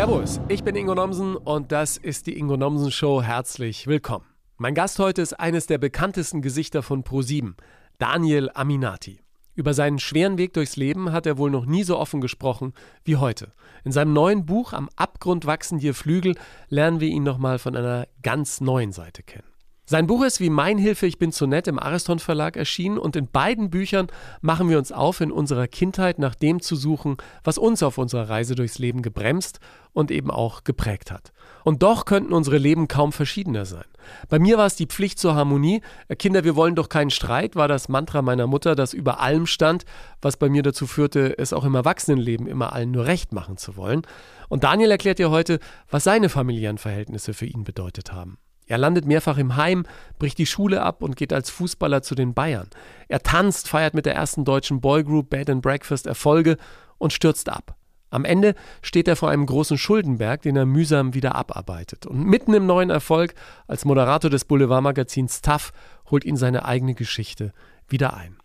Servus, ich bin Ingo Nomsen und das ist die Ingo Nomsen Show. Herzlich willkommen. Mein Gast heute ist eines der bekanntesten Gesichter von Pro7, Daniel Aminati. Über seinen schweren Weg durchs Leben hat er wohl noch nie so offen gesprochen wie heute. In seinem neuen Buch Am Abgrund wachsen dir Flügel lernen wir ihn nochmal von einer ganz neuen Seite kennen. Sein Buch ist wie Mein Hilfe, ich bin zu nett im Ariston Verlag erschienen und in beiden Büchern machen wir uns auf, in unserer Kindheit nach dem zu suchen, was uns auf unserer Reise durchs Leben gebremst und eben auch geprägt hat. Und doch könnten unsere Leben kaum verschiedener sein. Bei mir war es die Pflicht zur Harmonie. Kinder, wir wollen doch keinen Streit, war das Mantra meiner Mutter, das über allem stand, was bei mir dazu führte, es auch im Erwachsenenleben immer allen nur recht machen zu wollen. Und Daniel erklärt dir heute, was seine familiären Verhältnisse für ihn bedeutet haben. Er landet mehrfach im Heim, bricht die Schule ab und geht als Fußballer zu den Bayern. Er tanzt, feiert mit der ersten deutschen Boygroup Bed and Breakfast Erfolge und stürzt ab. Am Ende steht er vor einem großen Schuldenberg, den er mühsam wieder abarbeitet. Und mitten im neuen Erfolg als Moderator des Boulevardmagazins TAF holt ihn seine eigene Geschichte wieder ein.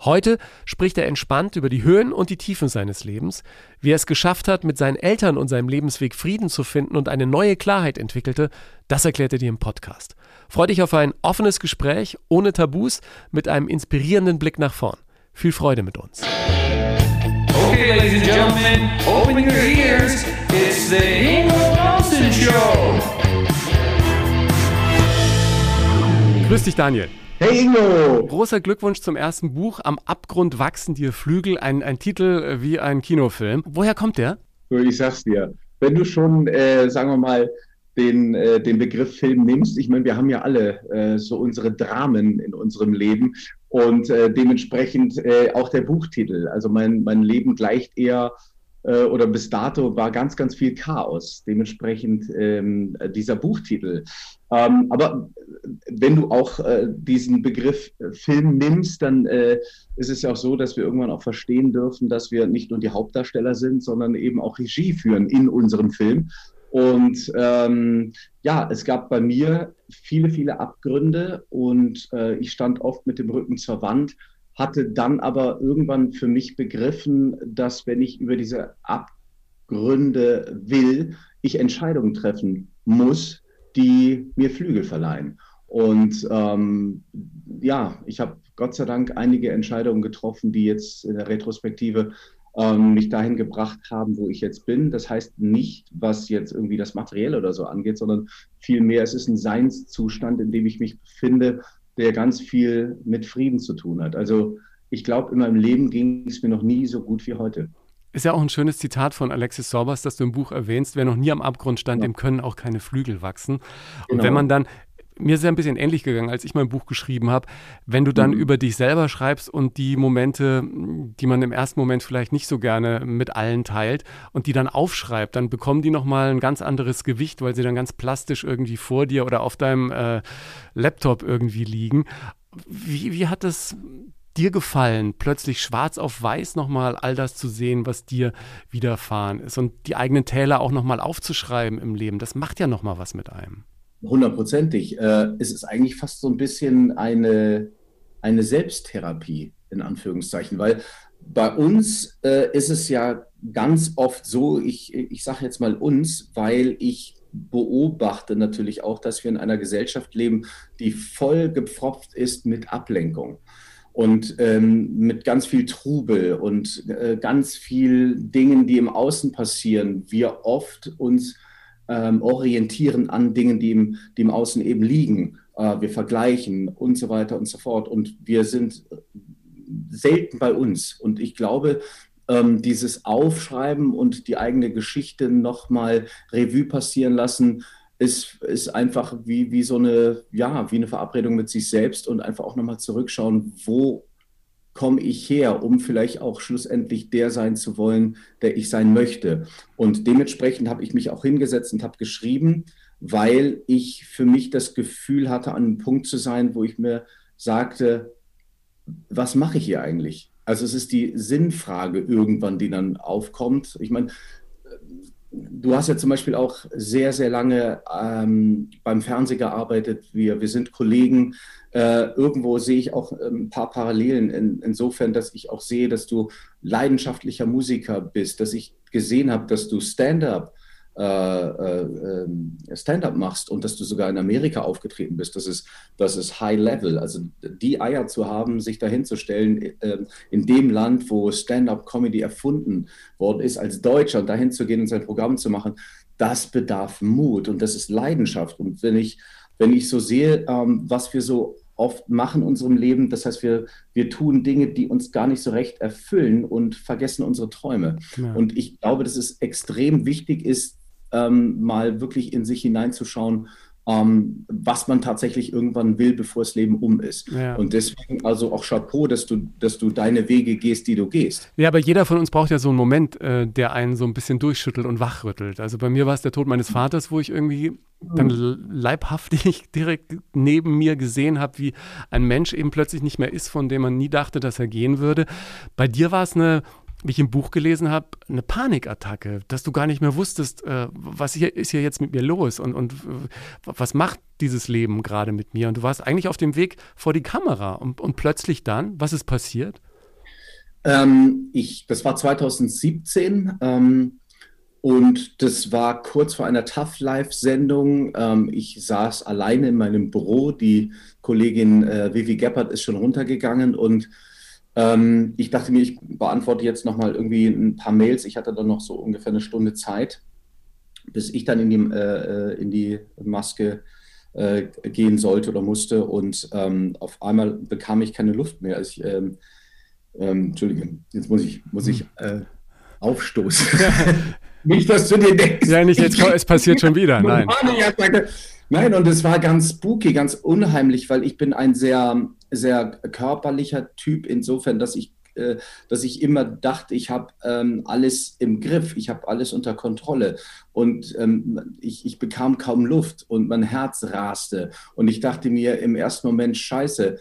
Heute spricht er entspannt über die Höhen und die Tiefen seines Lebens, wie er es geschafft hat, mit seinen Eltern und seinem Lebensweg Frieden zu finden und eine neue Klarheit entwickelte, das erklärt er dir im Podcast. Freu dich auf ein offenes Gespräch ohne Tabus mit einem inspirierenden Blick nach vorn. Viel Freude mit uns. Okay, ladies and gentlemen, open your ears. It's the Ingo Nelson Show. Grüß dich, Daniel. Hey Ingo! Großer Glückwunsch zum ersten Buch. Am Abgrund wachsen dir Flügel. Ein, ein Titel äh, wie ein Kinofilm. Woher kommt der? Ich sag's dir. Wenn du schon, äh, sagen wir mal, den, äh, den Begriff Film nimmst, ich meine, wir haben ja alle äh, so unsere Dramen in unserem Leben und äh, dementsprechend äh, auch der Buchtitel. Also mein, mein Leben gleicht eher oder bis dato war ganz, ganz viel Chaos. Dementsprechend ähm, dieser Buchtitel. Ähm, aber wenn du auch äh, diesen Begriff äh, Film nimmst, dann äh, ist es ja auch so, dass wir irgendwann auch verstehen dürfen, dass wir nicht nur die Hauptdarsteller sind, sondern eben auch Regie führen in unserem Film. Und ähm, ja, es gab bei mir viele, viele Abgründe und äh, ich stand oft mit dem Rücken zur Wand, hatte dann aber irgendwann für mich begriffen, dass wenn ich über diese Abgründe will, ich Entscheidungen treffen muss, die mir Flügel verleihen. Und ähm, ja, ich habe Gott sei Dank einige Entscheidungen getroffen, die jetzt in der Retrospektive ähm, mich dahin gebracht haben, wo ich jetzt bin. Das heißt nicht, was jetzt irgendwie das Materielle oder so angeht, sondern vielmehr, es ist ein Seinszustand, in dem ich mich befinde, der ganz viel mit Frieden zu tun hat. Also ich glaube, in meinem Leben ging es mir noch nie so gut wie heute. Ist ja auch ein schönes Zitat von Alexis Sorbas, das du im Buch erwähnst. Wer noch nie am Abgrund stand, ja. dem können auch keine Flügel wachsen. Und genau. wenn man dann, mir ist es ja ein bisschen ähnlich gegangen, als ich mein Buch geschrieben habe, wenn du dann mhm. über dich selber schreibst und die Momente, die man im ersten Moment vielleicht nicht so gerne mit allen teilt und die dann aufschreibt, dann bekommen die nochmal ein ganz anderes Gewicht, weil sie dann ganz plastisch irgendwie vor dir oder auf deinem äh, Laptop irgendwie liegen. Wie, wie hat das dir gefallen, plötzlich schwarz auf weiß nochmal all das zu sehen, was dir widerfahren ist und die eigenen Täler auch nochmal aufzuschreiben im Leben? Das macht ja nochmal was mit einem. Hundertprozentig. Äh, es ist eigentlich fast so ein bisschen eine, eine Selbsttherapie, in Anführungszeichen, weil bei uns äh, ist es ja ganz oft so, ich, ich sage jetzt mal uns, weil ich beobachte natürlich auch, dass wir in einer Gesellschaft leben, die voll gepfropft ist mit Ablenkung und ähm, mit ganz viel Trubel und äh, ganz viel Dingen, die im Außen passieren, wir oft uns ähm, orientieren an Dingen, die im, die im Außen eben liegen. Äh, wir vergleichen und so weiter und so fort. Und wir sind selten bei uns. Und ich glaube, ähm, dieses Aufschreiben und die eigene Geschichte nochmal Revue passieren lassen, ist, ist einfach wie, wie so eine, ja, wie eine Verabredung mit sich selbst und einfach auch nochmal zurückschauen, wo komme ich her, um vielleicht auch schlussendlich der sein zu wollen, der ich sein möchte. Und dementsprechend habe ich mich auch hingesetzt und habe geschrieben, weil ich für mich das Gefühl hatte, an einem Punkt zu sein, wo ich mir sagte, was mache ich hier eigentlich? Also es ist die Sinnfrage irgendwann, die dann aufkommt. Ich meine, Du hast ja zum Beispiel auch sehr, sehr lange ähm, beim Fernsehen gearbeitet. Wir, wir sind Kollegen. Äh, irgendwo sehe ich auch ähm, ein paar Parallelen in, insofern, dass ich auch sehe, dass du leidenschaftlicher Musiker bist, dass ich gesehen habe, dass du Stand-up Stand-up machst und dass du sogar in Amerika aufgetreten bist, das ist, das ist High Level. Also die Eier zu haben, sich dahin zu stellen, äh, in dem Land, wo Stand-up-Comedy erfunden worden ist, als Deutscher und dahin zu gehen und sein Programm zu machen, das bedarf Mut und das ist Leidenschaft. Und wenn ich, wenn ich so sehe, ähm, was wir so oft machen in unserem Leben. Das heißt, wir, wir tun Dinge, die uns gar nicht so recht erfüllen und vergessen unsere Träume. Ja. Und ich glaube, dass es extrem wichtig ist, ähm, mal wirklich in sich hineinzuschauen, ähm, was man tatsächlich irgendwann will, bevor das Leben um ist. Ja. Und deswegen also auch Chapeau, dass du, dass du deine Wege gehst, die du gehst. Ja, aber jeder von uns braucht ja so einen Moment, äh, der einen so ein bisschen durchschüttelt und wachrüttelt. Also bei mir war es der Tod meines Vaters, wo ich irgendwie dann leibhaftig direkt neben mir gesehen habe, wie ein Mensch eben plötzlich nicht mehr ist, von dem man nie dachte, dass er gehen würde. Bei dir war es eine wie ich im Buch gelesen habe, eine Panikattacke, dass du gar nicht mehr wusstest, äh, was hier, ist hier jetzt mit mir los und, und äh, was macht dieses Leben gerade mit mir. Und du warst eigentlich auf dem Weg vor die Kamera und, und plötzlich dann, was ist passiert? Ähm, ich, das war 2017 ähm, und das war kurz vor einer Tough Life-Sendung. Ähm, ich saß alleine in meinem Büro, die Kollegin äh, Vivi Geppert ist schon runtergegangen und ähm, ich dachte mir, ich beantworte jetzt nochmal irgendwie ein paar Mails. Ich hatte dann noch so ungefähr eine Stunde Zeit, bis ich dann in die, äh, in die Maske äh, gehen sollte oder musste. Und ähm, auf einmal bekam ich keine Luft mehr. Also ich, ähm, ähm Entschuldige, jetzt muss ich, muss ich äh, aufstoßen. nicht, dass du dir denkst. Ja, nicht jetzt, es passiert schon wieder. Nein. Nein, und es war ganz spooky, ganz unheimlich, weil ich bin ein sehr sehr körperlicher Typ, insofern, dass ich, äh, dass ich immer dachte, ich habe ähm, alles im Griff, ich habe alles unter Kontrolle. Und ähm, ich, ich bekam kaum Luft und mein Herz raste. Und ich dachte mir im ersten Moment, scheiße,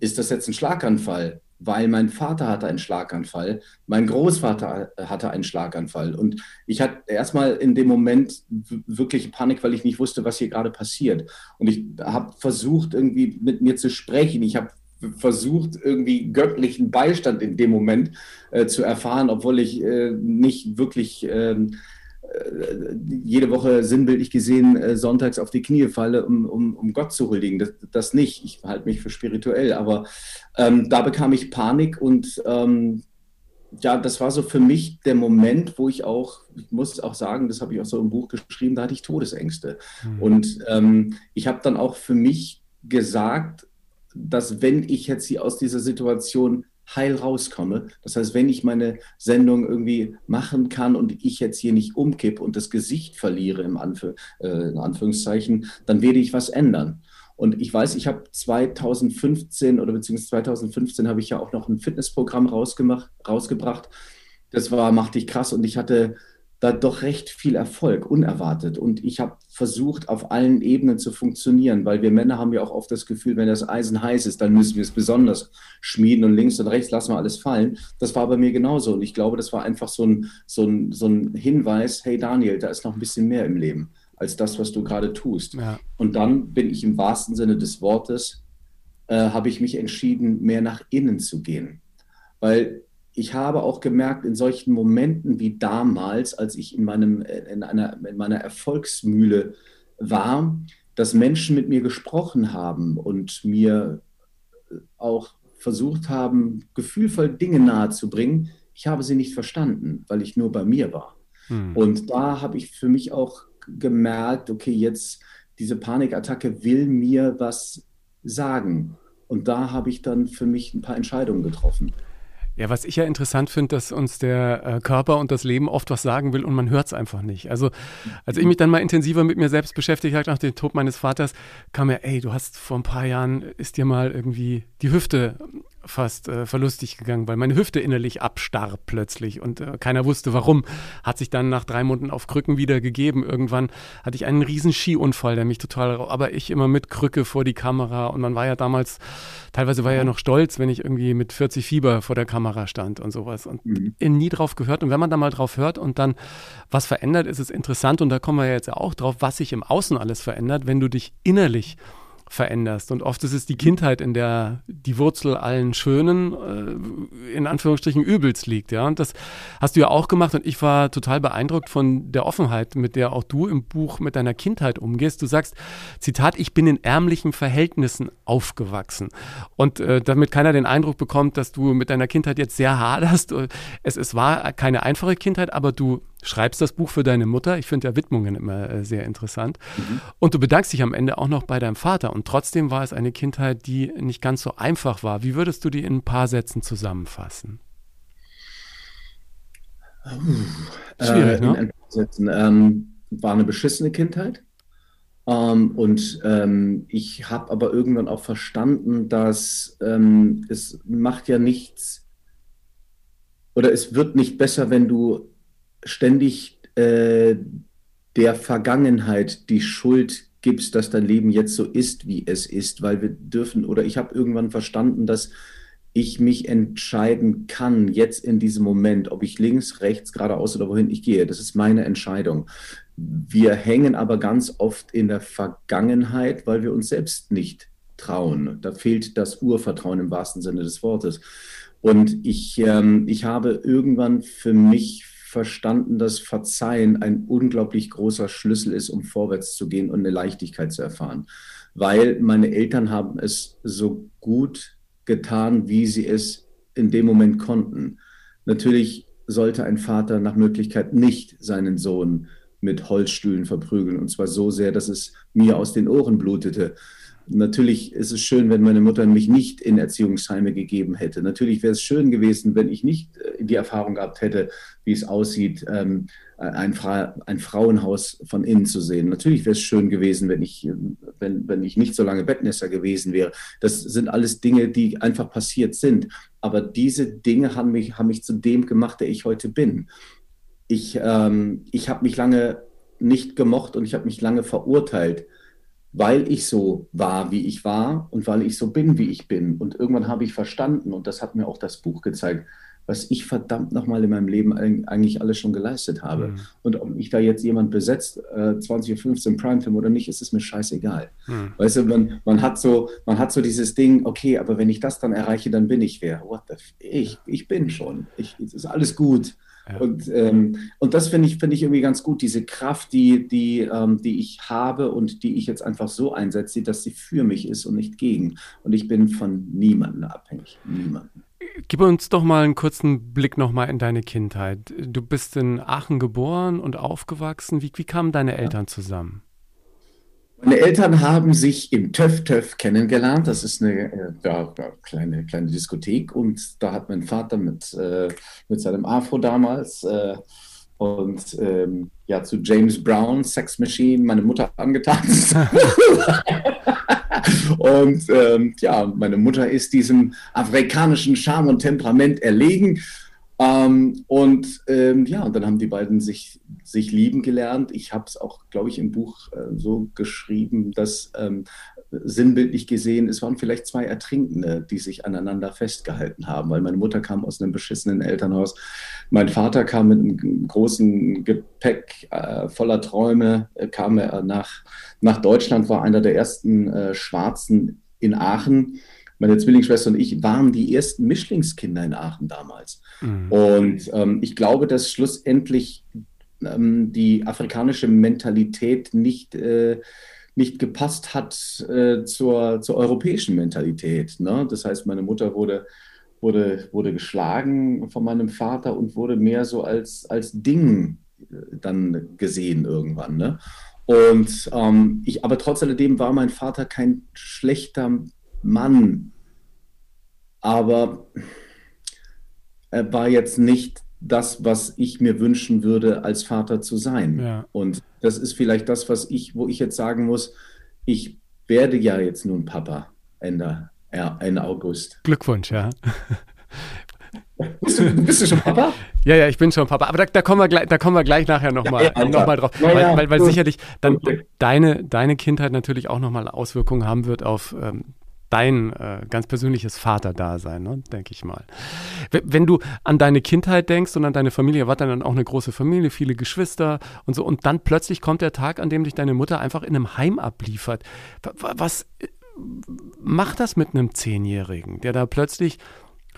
ist das jetzt ein Schlaganfall? Weil mein Vater hatte einen Schlaganfall, mein Großvater hatte einen Schlaganfall. Und ich hatte erstmal in dem Moment wirklich Panik, weil ich nicht wusste, was hier gerade passiert. Und ich habe versucht, irgendwie mit mir zu sprechen. Ich habe versucht, irgendwie göttlichen Beistand in dem Moment äh, zu erfahren, obwohl ich äh, nicht wirklich... Äh, jede Woche sinnbildlich gesehen äh, sonntags auf die Knie falle, um, um, um Gott zu huldigen. Das, das nicht. Ich halte mich für spirituell. Aber ähm, da bekam ich Panik und ähm, ja, das war so für mich der Moment, wo ich auch, ich muss auch sagen, das habe ich auch so im Buch geschrieben, da hatte ich Todesängste. Mhm. Und ähm, ich habe dann auch für mich gesagt, dass wenn ich jetzt hier aus dieser Situation heil rauskomme. Das heißt, wenn ich meine Sendung irgendwie machen kann und ich jetzt hier nicht umkippe und das Gesicht verliere, im Anf äh, in Anführungszeichen, dann werde ich was ändern. Und ich weiß, ich habe 2015 oder beziehungsweise 2015 habe ich ja auch noch ein Fitnessprogramm rausgemacht, rausgebracht. Das war Mach dich krass und ich hatte da doch recht viel Erfolg, unerwartet. Und ich habe versucht, auf allen Ebenen zu funktionieren, weil wir Männer haben ja auch oft das Gefühl, wenn das Eisen heiß ist, dann müssen wir es besonders schmieden und links und rechts lassen wir alles fallen. Das war bei mir genauso. Und ich glaube, das war einfach so ein, so ein, so ein Hinweis, hey Daniel, da ist noch ein bisschen mehr im Leben als das, was du gerade tust. Ja. Und dann bin ich im wahrsten Sinne des Wortes, äh, habe ich mich entschieden, mehr nach innen zu gehen. Weil ich habe auch gemerkt, in solchen Momenten wie damals, als ich in, meinem, in, einer, in meiner Erfolgsmühle war, dass Menschen mit mir gesprochen haben und mir auch versucht haben, gefühlvoll Dinge nahezubringen. Ich habe sie nicht verstanden, weil ich nur bei mir war. Hm. Und da habe ich für mich auch gemerkt, okay, jetzt diese Panikattacke will mir was sagen. Und da habe ich dann für mich ein paar Entscheidungen getroffen. Ja, was ich ja interessant finde, dass uns der äh, Körper und das Leben oft was sagen will und man hört es einfach nicht. Also, als ich mich dann mal intensiver mit mir selbst beschäftigt habe nach dem Tod meines Vaters, kam mir, ey, du hast vor ein paar Jahren, ist dir mal irgendwie die Hüfte fast äh, verlustig gegangen, weil meine Hüfte innerlich abstarb plötzlich und äh, keiner wusste warum. Hat sich dann nach drei Monaten auf Krücken wieder gegeben. Irgendwann hatte ich einen riesen Skiunfall, der mich total, aber ich immer mit Krücke vor die Kamera und man war ja damals, teilweise war ja noch stolz, wenn ich irgendwie mit 40 Fieber vor der Kamera stand und sowas und mhm. nie drauf gehört. Und wenn man da mal drauf hört und dann was verändert, ist es interessant und da kommen wir ja jetzt auch drauf, was sich im Außen alles verändert, wenn du dich innerlich veränderst. Und oft ist es die Kindheit, in der die Wurzel allen Schönen, äh, in Anführungsstrichen, Übels liegt. Ja? Und das hast du ja auch gemacht. Und ich war total beeindruckt von der Offenheit, mit der auch du im Buch mit deiner Kindheit umgehst. Du sagst, Zitat, ich bin in ärmlichen Verhältnissen aufgewachsen. Und äh, damit keiner den Eindruck bekommt, dass du mit deiner Kindheit jetzt sehr haderst. Es, es war keine einfache Kindheit, aber du schreibst das Buch für deine Mutter. Ich finde ja Widmungen immer äh, sehr interessant. Mhm. Und du bedankst dich am Ende auch noch bei deinem Vater. Und trotzdem war es eine Kindheit, die nicht ganz so einfach war. Wie würdest du die in ein paar Sätzen zusammenfassen? Schwierig, äh, ne? Sätzen. Ähm, war eine beschissene Kindheit. Ähm, und ähm, ich habe aber irgendwann auch verstanden, dass ähm, es macht ja nichts oder es wird nicht besser, wenn du ständig äh, der Vergangenheit die Schuld gibst, dass dein Leben jetzt so ist, wie es ist, weil wir dürfen, oder ich habe irgendwann verstanden, dass ich mich entscheiden kann, jetzt in diesem Moment, ob ich links, rechts, geradeaus oder wohin ich gehe. Das ist meine Entscheidung. Wir hängen aber ganz oft in der Vergangenheit, weil wir uns selbst nicht trauen. Da fehlt das Urvertrauen im wahrsten Sinne des Wortes. Und ich, ähm, ich habe irgendwann für mich verstanden, dass Verzeihen ein unglaublich großer Schlüssel ist, um vorwärts zu gehen und eine Leichtigkeit zu erfahren. Weil meine Eltern haben es so gut getan, wie sie es in dem Moment konnten. Natürlich sollte ein Vater nach Möglichkeit nicht seinen Sohn mit Holzstühlen verprügeln, und zwar so sehr, dass es mir aus den Ohren blutete. Natürlich ist es schön, wenn meine Mutter mich nicht in Erziehungsheime gegeben hätte. Natürlich wäre es schön gewesen, wenn ich nicht äh, die Erfahrung gehabt hätte, wie es aussieht, ähm, ein, Fra ein Frauenhaus von innen zu sehen. Natürlich wäre es schön gewesen, wenn ich, wenn, wenn ich nicht so lange Bettnässer gewesen wäre. Das sind alles Dinge, die einfach passiert sind. Aber diese Dinge haben mich, haben mich zu dem gemacht, der ich heute bin. Ich, ähm, ich habe mich lange nicht gemocht und ich habe mich lange verurteilt weil ich so war, wie ich war und weil ich so bin, wie ich bin. Und irgendwann habe ich verstanden, und das hat mir auch das Buch gezeigt, was ich verdammt nochmal in meinem Leben eigentlich alles schon geleistet habe. Mhm. Und ob mich da jetzt jemand besetzt, äh, 2015 Prime-Film oder nicht, ist es mir scheißegal. Mhm. Weißt du, man, man, hat so, man hat so dieses Ding, okay, aber wenn ich das dann erreiche, dann bin ich wer. What the f ich, ich bin schon. Ich, es ist alles gut. Ja. Und, ähm, und das finde ich, find ich irgendwie ganz gut, diese Kraft, die, die, ähm, die ich habe und die ich jetzt einfach so einsetze, dass sie für mich ist und nicht gegen. Und ich bin von niemandem abhängig. Niemanden. Gib uns doch mal einen kurzen Blick nochmal in deine Kindheit. Du bist in Aachen geboren und aufgewachsen. Wie, wie kamen deine Eltern zusammen? Meine Eltern haben sich im Töff Töff kennengelernt. Das ist eine äh, ja, kleine, kleine Diskothek. Und da hat mein Vater mit, äh, mit seinem Afro damals äh, und ähm, ja, zu James Brown, Sex Machine, meine Mutter angetanzt. und ähm, ja, meine Mutter ist diesem afrikanischen Charme und Temperament erlegen. Ähm, und ähm, ja, und dann haben die beiden sich, sich lieben gelernt. Ich habe es auch, glaube ich, im Buch äh, so geschrieben, dass ähm, sinnbildlich gesehen, es waren vielleicht zwei Ertrinkende, die sich aneinander festgehalten haben, weil meine Mutter kam aus einem beschissenen Elternhaus. Mein Vater kam mit einem großen Gepäck äh, voller Träume, äh, kam er nach, nach Deutschland, war einer der ersten äh, Schwarzen in Aachen meine Zwillingsschwester und ich waren die ersten Mischlingskinder in Aachen damals. Mhm. Und ähm, ich glaube, dass schlussendlich ähm, die afrikanische Mentalität nicht, äh, nicht gepasst hat äh, zur, zur europäischen Mentalität. Ne? Das heißt, meine Mutter wurde, wurde, wurde geschlagen von meinem Vater und wurde mehr so als, als Ding äh, dann gesehen irgendwann. Ne? Und ähm, ich, aber trotz alledem war mein Vater kein schlechter Mann, aber er war jetzt nicht das, was ich mir wünschen würde, als Vater zu sein. Ja. Und das ist vielleicht das, was ich, wo ich jetzt sagen muss, ich werde ja jetzt nun Papa Ende, Ende August. Glückwunsch, ja. Bist du, bist du, schon Papa? Ja, ja, ich bin schon Papa. Aber da, da kommen, wir gleich, da kommen wir gleich nachher nochmal ja, ja, noch mal drauf. Ja, weil, weil, weil sicherlich dann okay. deine, deine Kindheit natürlich auch nochmal Auswirkungen haben wird auf ähm, dein äh, ganz persönliches Vaterdasein, ne? denke ich mal. Wenn du an deine Kindheit denkst und an deine Familie, war dann auch eine große Familie, viele Geschwister und so, und dann plötzlich kommt der Tag, an dem dich deine Mutter einfach in einem Heim abliefert. Was, macht das mit einem Zehnjährigen, der da plötzlich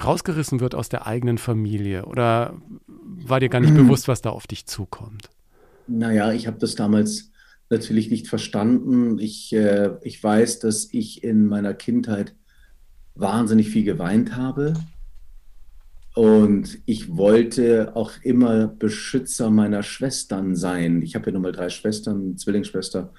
rausgerissen wird aus der eigenen Familie? Oder war dir gar nicht bewusst, was da auf dich zukommt? Naja, ich habe das damals natürlich nicht verstanden. Ich, äh, ich weiß, dass ich in meiner Kindheit wahnsinnig viel geweint habe. Und ich wollte auch immer Beschützer meiner Schwestern sein. Ich habe ja nun mal drei Schwestern, Zwillingsschwester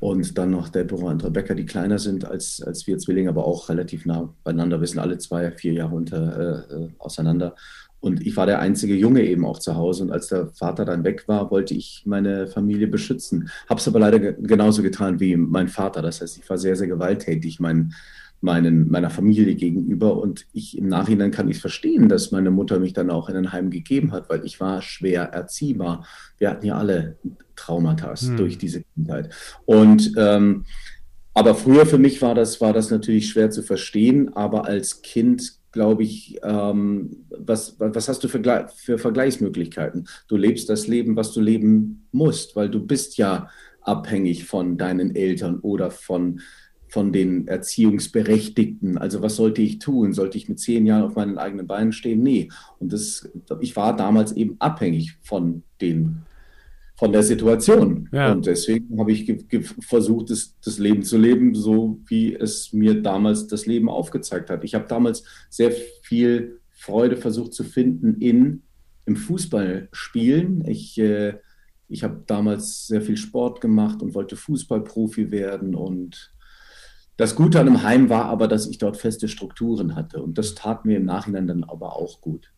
und dann noch Deborah und Rebecca, die kleiner sind als, als wir Zwillinge, aber auch relativ nah beieinander. Wir sind alle zwei, vier Jahre unter, äh, äh, auseinander. Und ich war der einzige Junge eben auch zu Hause. Und als der Vater dann weg war, wollte ich meine Familie beschützen. Habe es aber leider genauso getan wie mein Vater. Das heißt, ich war sehr, sehr gewalttätig. Mein, meinen, meiner Familie gegenüber. Und ich im Nachhinein kann ich verstehen, dass meine Mutter mich dann auch in ein Heim gegeben hat, weil ich war schwer erziehbar. Wir hatten ja alle Traumata hm. durch diese Kindheit. Und ähm, aber früher für mich war das, war das natürlich schwer zu verstehen, aber als Kind glaube ich, ähm, was, was hast du für, für Vergleichsmöglichkeiten? Du lebst das Leben, was du leben musst, weil du bist ja abhängig von deinen Eltern oder von von den Erziehungsberechtigten. Also was sollte ich tun? Sollte ich mit zehn Jahren auf meinen eigenen Beinen stehen? Nee. Und das, ich war damals eben abhängig von den von der Situation. Ja. Und deswegen habe ich versucht, das, das, Leben zu leben, so wie es mir damals das Leben aufgezeigt hat. Ich habe damals sehr viel Freude versucht zu finden in, im Fußballspielen. Ich, äh, ich habe damals sehr viel Sport gemacht und wollte Fußballprofi werden und das Gute an einem Heim war aber, dass ich dort feste Strukturen hatte und das tat mir im Nachhinein dann aber auch gut.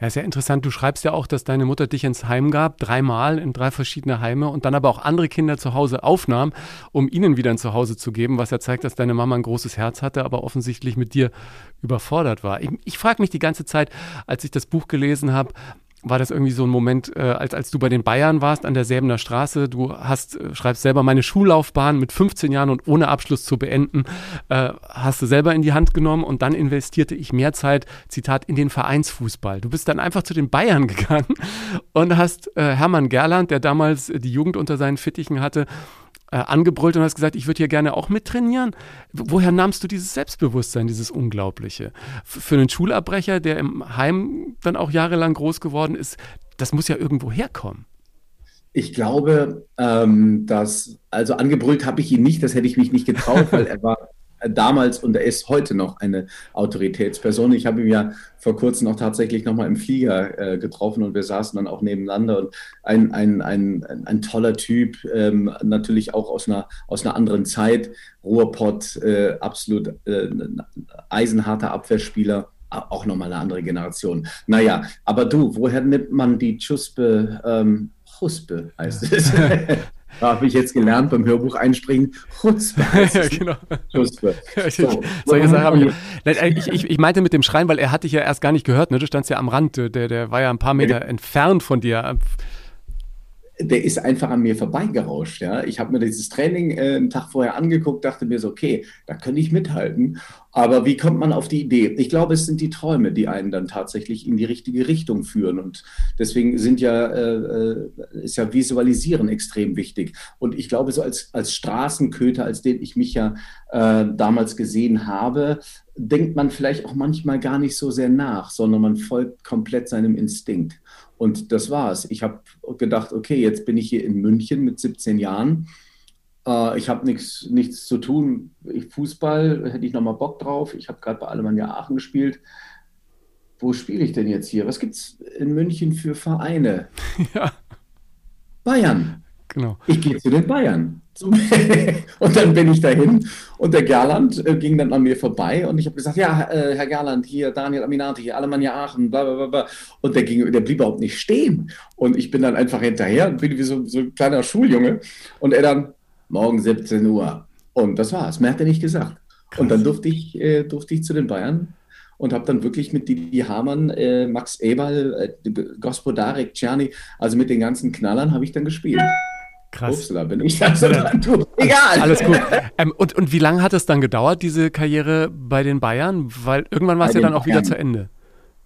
Ja, sehr interessant. Du schreibst ja auch, dass deine Mutter dich ins Heim gab, dreimal in drei verschiedene Heime und dann aber auch andere Kinder zu Hause aufnahm, um ihnen wieder ein Zuhause zu geben, was ja zeigt, dass deine Mama ein großes Herz hatte, aber offensichtlich mit dir überfordert war. Ich, ich frage mich die ganze Zeit, als ich das Buch gelesen habe, war das irgendwie so ein Moment, äh, als, als du bei den Bayern warst an der Säbener Straße. Du hast, äh, schreibst selber meine Schullaufbahn mit 15 Jahren und ohne Abschluss zu beenden, äh, hast du selber in die Hand genommen und dann investierte ich mehr Zeit, Zitat, in den Vereinsfußball. Du bist dann einfach zu den Bayern gegangen und hast äh, Hermann Gerland, der damals die Jugend unter seinen Fittichen hatte, äh, angebrüllt und hast gesagt, ich würde hier gerne auch mittrainieren. Woher nahmst du dieses Selbstbewusstsein, dieses Unglaubliche? F für einen Schulabbrecher, der im Heim dann auch jahrelang groß geworden ist, das muss ja irgendwo herkommen. Ich glaube, ähm, dass, also angebrüllt habe ich ihn nicht, das hätte ich mich nicht getraut, weil er war damals und er ist heute noch eine Autoritätsperson. Ich habe ihn ja vor kurzem auch tatsächlich nochmal im Flieger äh, getroffen und wir saßen dann auch nebeneinander und ein, ein, ein, ein toller Typ, ähm, natürlich auch aus einer, aus einer anderen Zeit, Ruhrpott, äh, absolut äh, eisenharter Abwehrspieler auch nochmal eine andere Generation. Naja, aber du, woher nimmt man die Chuspe, ähm, Huspe heißt es? habe ich jetzt gelernt beim Hörbuch einspringen. Chutzpe. ja, genau. Chutzpe. So. Habe ich, ich, ich, ich, meinte mit dem Schreien, weil er hatte dich ja erst gar nicht gehört. Ne? Du standst ja am Rand. Der, der war ja ein paar Meter ja. entfernt von dir der ist einfach an mir vorbeigerauscht. Ja? Ich habe mir dieses Training äh, einen Tag vorher angeguckt, dachte mir so, okay, da könnte ich mithalten. Aber wie kommt man auf die Idee? Ich glaube, es sind die Träume, die einen dann tatsächlich in die richtige Richtung führen. Und deswegen sind ja, äh, äh ist ja Visualisieren extrem wichtig. Und ich glaube, so als, als Straßenköter, als den ich mich ja äh, damals gesehen habe, denkt man vielleicht auch manchmal gar nicht so sehr nach, sondern man folgt komplett seinem Instinkt. Und das war's. Ich habe gedacht, okay, jetzt bin ich hier in München mit 17 Jahren. Äh, ich habe nichts zu tun. Ich, Fußball hätte ich nochmal Bock drauf. Ich habe gerade bei Alemannia Aachen gespielt. Wo spiele ich denn jetzt hier? Was gibt es in München für Vereine? Ja. Bayern. Genau. Ich gehe zu den Bayern. und dann bin ich dahin und der Gerland äh, ging dann an mir vorbei und ich habe gesagt, ja, äh, Herr Gerland, hier Daniel Aminati, hier Alemannia Aachen, bla bla bla. Und der, ging, der blieb überhaupt nicht stehen. Und ich bin dann einfach hinterher und bin wie so, so ein kleiner Schuljunge. Und er dann, morgen 17 Uhr. Und das war's. Mehr hat er nicht gesagt. Krass. Und dann durfte ich, äh, durfte ich zu den Bayern und habe dann wirklich mit Didi Hamann, äh, Max Eberl, äh, Gospodarek, Czerny, also mit den ganzen Knallern habe ich dann gespielt. Krass. Ups, da bin ich dann so dran. Egal. Alles gut. Ähm, und, und wie lange hat es dann gedauert, diese Karriere bei den Bayern? Weil irgendwann war es ja dann auch Bayern. wieder zu Ende.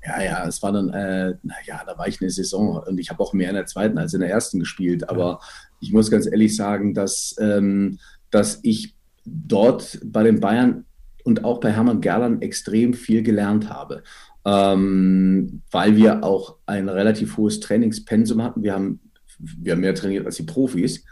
Ja, ja, es war dann, äh, naja, da war ich eine Saison und ich habe auch mehr in der zweiten als in der ersten gespielt. Aber ich muss ganz ehrlich sagen, dass, ähm, dass ich dort bei den Bayern und auch bei Hermann Gerland extrem viel gelernt habe, ähm, weil wir auch ein relativ hohes Trainingspensum hatten. Wir haben, wir haben mehr trainiert als die Profis.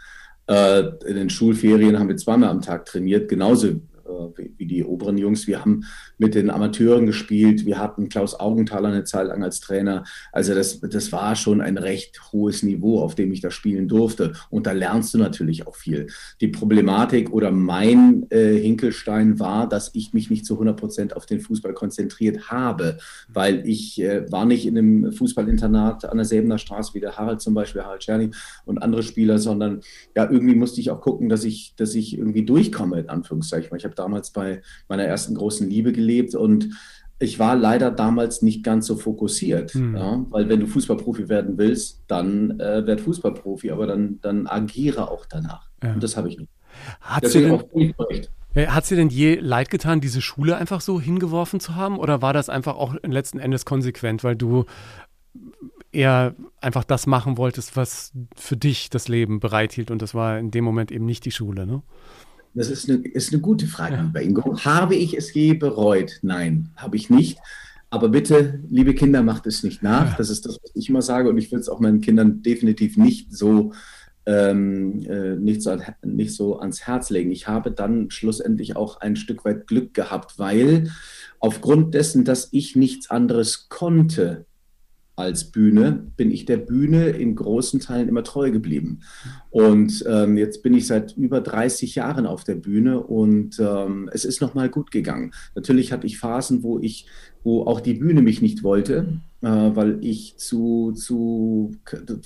Äh, in den Schulferien haben wir zweimal am Tag trainiert, genauso äh, wie die oberen Jungs. Wir haben mit den Amateuren gespielt. Wir hatten Klaus Augenthaler eine Zeit lang als Trainer. Also das, das war schon ein recht hohes Niveau, auf dem ich da spielen durfte. Und da lernst du natürlich auch viel. Die Problematik oder mein äh, Hinkelstein war, dass ich mich nicht zu 100 Prozent auf den Fußball konzentriert habe, weil ich äh, war nicht in einem Fußballinternat an der Säbener Straße wie der Harald zum Beispiel, Harald Czerny und andere Spieler, sondern ja, irgendwie musste ich auch gucken, dass ich, dass ich irgendwie durchkomme, in Anführungszeichen. Ich habe damals bei meiner ersten großen Liebe gelebt und ich war leider damals nicht ganz so fokussiert, mhm. ja, weil wenn du Fußballprofi werden willst, dann äh, werd Fußballprofi, aber dann, dann agiere auch danach. Ja. Und das habe ich nicht. Hat sie, denn, hat sie denn je leid getan, diese Schule einfach so hingeworfen zu haben? Oder war das einfach auch letzten Endes konsequent, weil du eher einfach das machen wolltest, was für dich das Leben bereithielt und das war in dem Moment eben nicht die Schule, ne? Das ist eine, ist eine gute Frage, ja. lieber Ingo. Habe ich es je bereut? Nein, habe ich nicht. Aber bitte, liebe Kinder, macht es nicht nach. Ja. Das ist das, was ich immer sage. Und ich würde es auch meinen Kindern definitiv nicht so, ähm, äh, nicht, so, nicht so ans Herz legen. Ich habe dann schlussendlich auch ein Stück weit Glück gehabt, weil aufgrund dessen, dass ich nichts anderes konnte, als Bühne, bin ich der Bühne in großen Teilen immer treu geblieben. Und ähm, jetzt bin ich seit über 30 Jahren auf der Bühne und ähm, es ist nochmal gut gegangen. Natürlich hatte ich Phasen, wo ich, wo auch die Bühne mich nicht wollte, äh, weil ich zu, zu,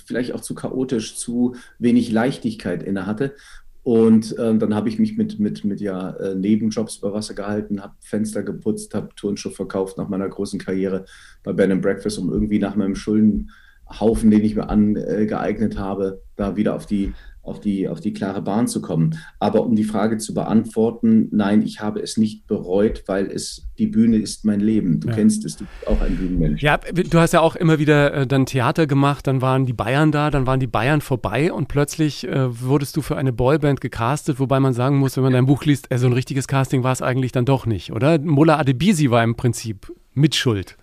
vielleicht auch zu chaotisch, zu wenig Leichtigkeit inne hatte. Und äh, dann habe ich mich mit, mit, mit ja, äh, Nebenjobs bei Wasser gehalten, habe Fenster geputzt, habe Turnschuhe verkauft nach meiner großen Karriere bei Ben Breakfast, um irgendwie nach meinem Schuldenhaufen, den ich mir angeeignet habe, da wieder auf die auf die, auf die klare Bahn zu kommen. Aber um die Frage zu beantworten, nein, ich habe es nicht bereut, weil es die Bühne ist mein Leben. Du ja. kennst es, du bist auch ein Bühnenmensch. Ja, du hast ja auch immer wieder äh, dann Theater gemacht, dann waren die Bayern da, dann waren die Bayern vorbei und plötzlich äh, wurdest du für eine Boyband gecastet, wobei man sagen muss, wenn man dein Buch liest, äh, so ein richtiges Casting war es eigentlich dann doch nicht, oder? Mola Adebisi war im Prinzip Mitschuld.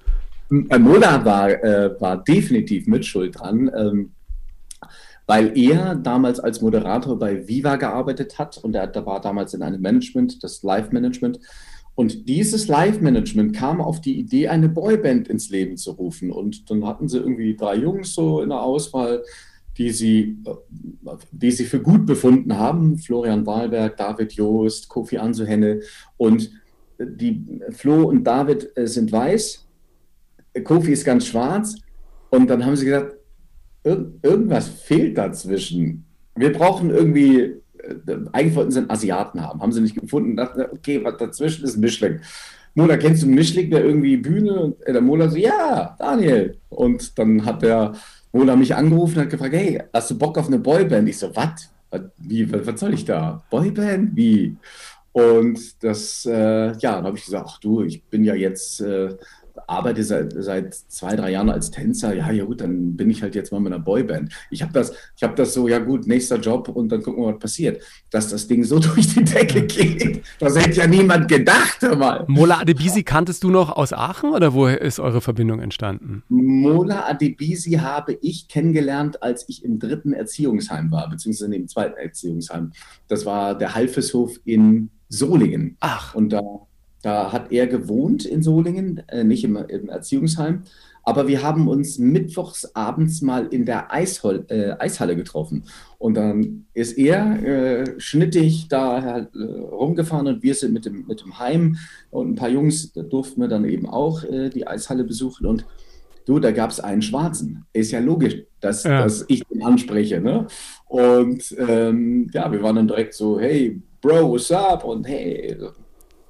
Mola war, äh, war definitiv Mitschuld dran. Ähm, weil er damals als Moderator bei Viva gearbeitet hat und er war damals in einem Management, das Live-Management. Und dieses Live-Management kam auf die Idee, eine Boyband ins Leben zu rufen. Und dann hatten sie irgendwie drei Jungs so in der Auswahl, die sie, die sie für gut befunden haben. Florian Wahlberg, David Joost, Kofi Ansuhenne. Und die Flo und David äh, sind weiß, Kofi ist ganz schwarz. Und dann haben sie gesagt, Ir irgendwas fehlt dazwischen. Wir brauchen irgendwie, äh, eigentlich wollten sie einen Asiaten haben, haben sie nicht gefunden, dachten, okay, was dazwischen ist Mischling. Mola, kennst du einen Mischling, der irgendwie Bühne? Und der Mola so, ja, Daniel. Und dann hat der Mola mich angerufen und hat gefragt, hey, hast du Bock auf eine Boyband? Ich so, was? Wie, was soll ich da? Boyband? Wie? Und das, äh, ja, dann habe ich gesagt, ach du, ich bin ja jetzt äh, arbeite seit, seit zwei, drei Jahren als Tänzer. Ja, ja gut, dann bin ich halt jetzt mal mit einer Boyband. Ich habe das, ich das so, ja gut, nächster Job und dann gucken wir, was passiert. Dass das Ding so durch die Decke geht, das hätte ja niemand gedacht mal. Mola Adebisi kanntest du noch aus Aachen oder woher ist eure Verbindung entstanden? Mola Adebisi habe ich kennengelernt, als ich im dritten Erziehungsheim war, beziehungsweise im zweiten Erziehungsheim. Das war der Halfeshof in Solingen. Ach. Und da da hat er gewohnt in Solingen, äh, nicht im, im, Erziehungsheim. Aber wir haben uns mittwochs abends mal in der Eishol äh, Eishalle getroffen. Und dann ist er äh, schnittig da äh, rumgefahren und wir sind mit dem, mit dem Heim. Und ein paar Jungs, da durften wir dann eben auch äh, die Eishalle besuchen. Und du, da gab es einen Schwarzen. Ist ja logisch, dass, ja. dass ich den anspreche. Ne? Und ähm, ja, wir waren dann direkt so, hey, Bro, what's up? Und hey,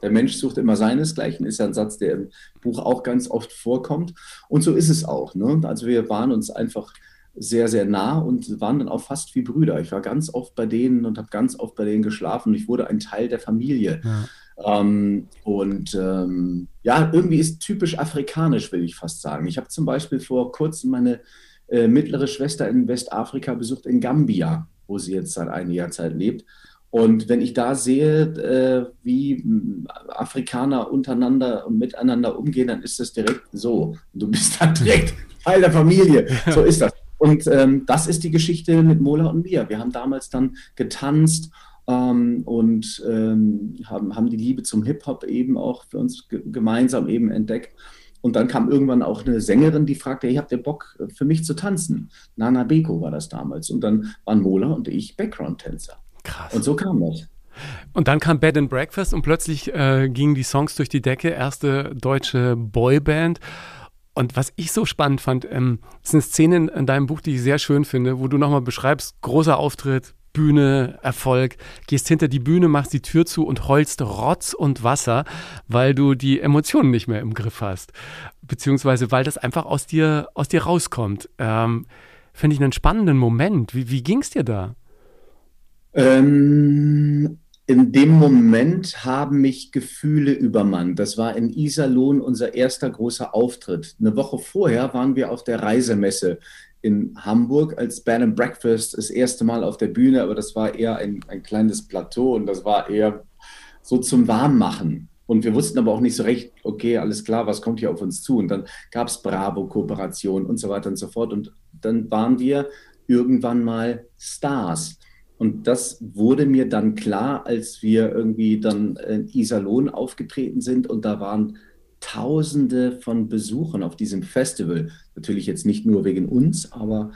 der Mensch sucht immer seinesgleichen, ist ja ein Satz, der im Buch auch ganz oft vorkommt. Und so ist es auch. Ne? Also wir waren uns einfach sehr, sehr nah und waren dann auch fast wie Brüder. Ich war ganz oft bei denen und habe ganz oft bei denen geschlafen. Ich wurde ein Teil der Familie. Ja. Ähm, und ähm, ja, irgendwie ist typisch afrikanisch, will ich fast sagen. Ich habe zum Beispiel vor kurzem meine äh, mittlere Schwester in Westafrika besucht, in Gambia, wo sie jetzt seit einiger Zeit lebt. Und wenn ich da sehe, äh, wie Afrikaner untereinander und miteinander umgehen, dann ist das direkt so. Du bist dann direkt Teil der Familie. So ist das. Und ähm, das ist die Geschichte mit Mola und mir. Wir haben damals dann getanzt ähm, und ähm, haben, haben die Liebe zum Hip-Hop eben auch für uns gemeinsam eben entdeckt. Und dann kam irgendwann auch eine Sängerin, die fragte, hey, habt ihr Bock für mich zu tanzen? Nana Beko war das damals. Und dann waren Mola und ich Background-Tänzer. Krass. Und so kam das. Und dann kam Bed and Breakfast und plötzlich äh, gingen die Songs durch die Decke, erste deutsche Boyband. Und was ich so spannend fand, ähm, sind Szenen in deinem Buch, die ich sehr schön finde, wo du nochmal beschreibst, großer Auftritt, Bühne, Erfolg, gehst hinter die Bühne, machst die Tür zu und heulst Rotz und Wasser, weil du die Emotionen nicht mehr im Griff hast. Beziehungsweise weil das einfach aus dir, aus dir rauskommt. Ähm, Finde ich einen spannenden Moment. Wie, wie ging es dir da? Ähm, in dem Moment haben mich Gefühle übermannt. Das war in Iserlohn unser erster großer Auftritt. Eine Woche vorher waren wir auf der Reisemesse in Hamburg als Band and Breakfast das erste Mal auf der Bühne, aber das war eher ein, ein kleines Plateau und das war eher so zum Warmmachen. Und wir wussten aber auch nicht so recht, okay, alles klar, was kommt hier auf uns zu? Und dann gab es Bravo-Kooperation und so weiter und so fort. Und dann waren wir irgendwann mal Stars. Und das wurde mir dann klar, als wir irgendwie dann in Iserlohn aufgetreten sind und da waren Tausende von Besuchern auf diesem Festival. Natürlich jetzt nicht nur wegen uns, aber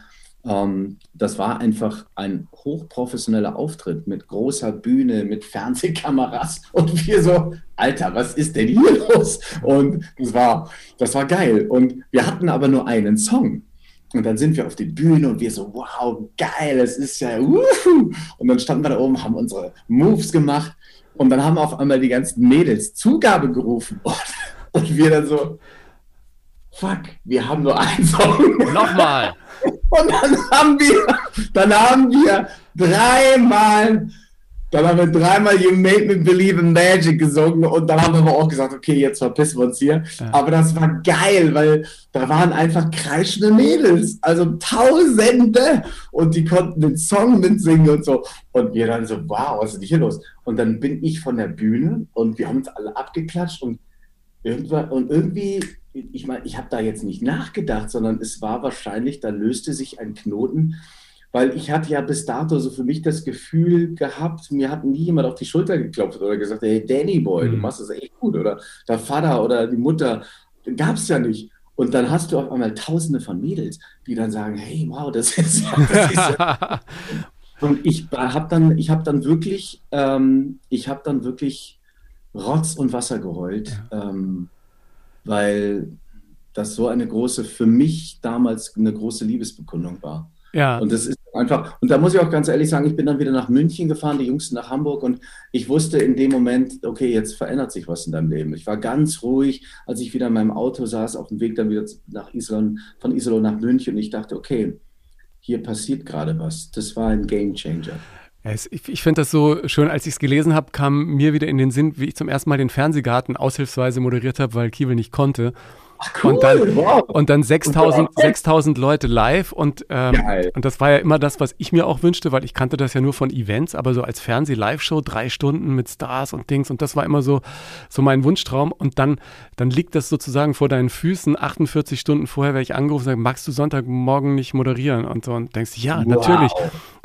ähm, das war einfach ein hochprofessioneller Auftritt mit großer Bühne, mit Fernsehkameras und wir so, Alter, was ist denn hier los? Und das war, das war geil. Und wir hatten aber nur einen Song. Und dann sind wir auf die Bühne und wir so, wow, geil, es ist ja, wuhu. Und dann standen wir da oben, haben unsere Moves gemacht und dann haben auf einmal die ganzen Mädels Zugabe gerufen. Und, und wir dann so, fuck, wir haben nur einen Song. Nochmal. Und dann haben wir, dann haben wir dreimal dann haben wir dreimal You Made Me Believe in Magic gesungen und dann haben wir aber auch gesagt, okay, jetzt verpissen wir uns hier. Ja. Aber das war geil, weil da waren einfach kreischende Mädels, also Tausende und die konnten den Song mitsingen und so. Und wir dann so, wow, was ist denn hier los? Und dann bin ich von der Bühne und wir haben uns alle abgeklatscht und irgendwann, und irgendwie, ich meine, ich habe da jetzt nicht nachgedacht, sondern es war wahrscheinlich, da löste sich ein Knoten weil ich hatte ja bis dato so für mich das Gefühl gehabt, mir hat nie jemand auf die Schulter geklopft oder gesagt, hey Danny Boy, du mhm. machst das echt gut oder der Vater oder die Mutter, gab es ja nicht. Und dann hast du auf einmal Tausende von Mädels, die dann sagen, hey, wow, das ist ja. Das ist ja. und ich habe dann, ich habe dann wirklich, ähm, ich habe dann wirklich Rotz und Wasser geheult, ja. ähm, weil das so eine große, für mich damals eine große Liebesbekundung war. Ja. Und das ist einfach, und da muss ich auch ganz ehrlich sagen, ich bin dann wieder nach München gefahren, die Jungs nach Hamburg und ich wusste in dem Moment, okay, jetzt verändert sich was in deinem Leben. Ich war ganz ruhig, als ich wieder in meinem Auto saß, auf dem Weg dann wieder nach Iserlohn, von Iserlohn nach München und ich dachte, okay, hier passiert gerade was. Das war ein Game Changer. Ich, ich finde das so schön, als ich es gelesen habe, kam mir wieder in den Sinn, wie ich zum ersten Mal den Fernsehgarten aushilfsweise moderiert habe, weil Kiewel nicht konnte. Cool, und dann, wow. und dann 6000, 6000 Leute live und, ähm, und das war ja immer das, was ich mir auch wünschte, weil ich kannte das ja nur von Events, aber so als Fernseh-Live-Show, drei Stunden mit Stars und Dings und das war immer so, so mein Wunschtraum und dann, dann liegt das sozusagen vor deinen Füßen, 48 Stunden vorher werde ich angerufen und sage, magst du Sonntagmorgen nicht moderieren und so und denkst, ja, wow. natürlich.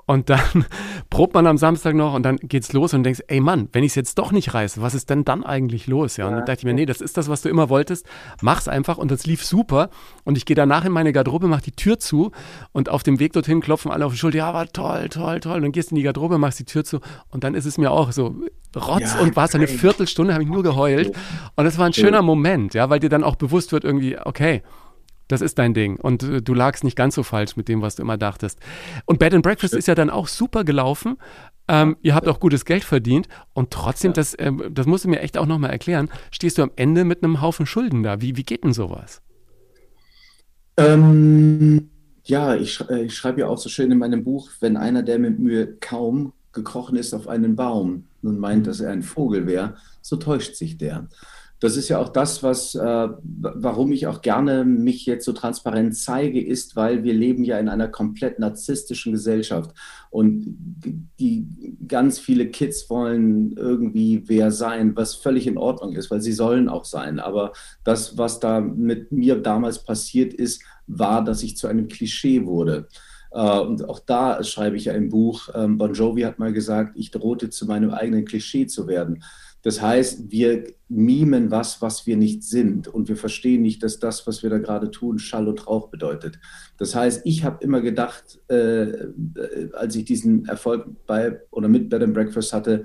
Und dann probt man am Samstag noch und dann geht's los und denkst, ey Mann, wenn ich es jetzt doch nicht reiße, was ist denn dann eigentlich los? Ja, und dann dachte ich mir, nee, das ist das, was du immer wolltest. Mach's einfach und das lief super. Und ich gehe danach in meine Garderobe, mach die Tür zu und auf dem Weg dorthin klopfen alle auf die Schulter, ja, war toll, toll, toll. Und dann gehst du in die Garderobe, machst die Tür zu und dann ist es mir auch so Rotz ja, und was, eine Viertelstunde habe ich nur geheult. Und das war ein schöner Moment, ja, weil dir dann auch bewusst wird irgendwie, okay, das ist dein Ding. Und äh, du lagst nicht ganz so falsch mit dem, was du immer dachtest. Und Bed and Breakfast ist ja dann auch super gelaufen. Ähm, ihr habt auch gutes Geld verdient. Und trotzdem, ja. das, äh, das musst du mir echt auch nochmal erklären, stehst du am Ende mit einem Haufen Schulden da. Wie, wie geht denn sowas? Ähm, ja, ich, äh, ich schreibe ja auch so schön in meinem Buch, wenn einer, der mit Mühe kaum gekrochen ist auf einen Baum, nun meint, dass er ein Vogel wäre, so täuscht sich der. Das ist ja auch das, was, äh, warum ich auch gerne mich jetzt so transparent zeige, ist, weil wir leben ja in einer komplett narzisstischen Gesellschaft und die ganz viele Kids wollen irgendwie wer sein, was völlig in Ordnung ist, weil sie sollen auch sein. Aber das, was da mit mir damals passiert ist, war, dass ich zu einem Klischee wurde. Uh, und auch da schreibe ich ja im Buch, ähm, Bon Jovi hat mal gesagt, ich drohte zu meinem eigenen Klischee zu werden. Das heißt, wir mimen was, was wir nicht sind und wir verstehen nicht, dass das, was wir da gerade tun, Schall und Rauch bedeutet. Das heißt, ich habe immer gedacht, äh, als ich diesen Erfolg bei oder mit Bed and Breakfast hatte,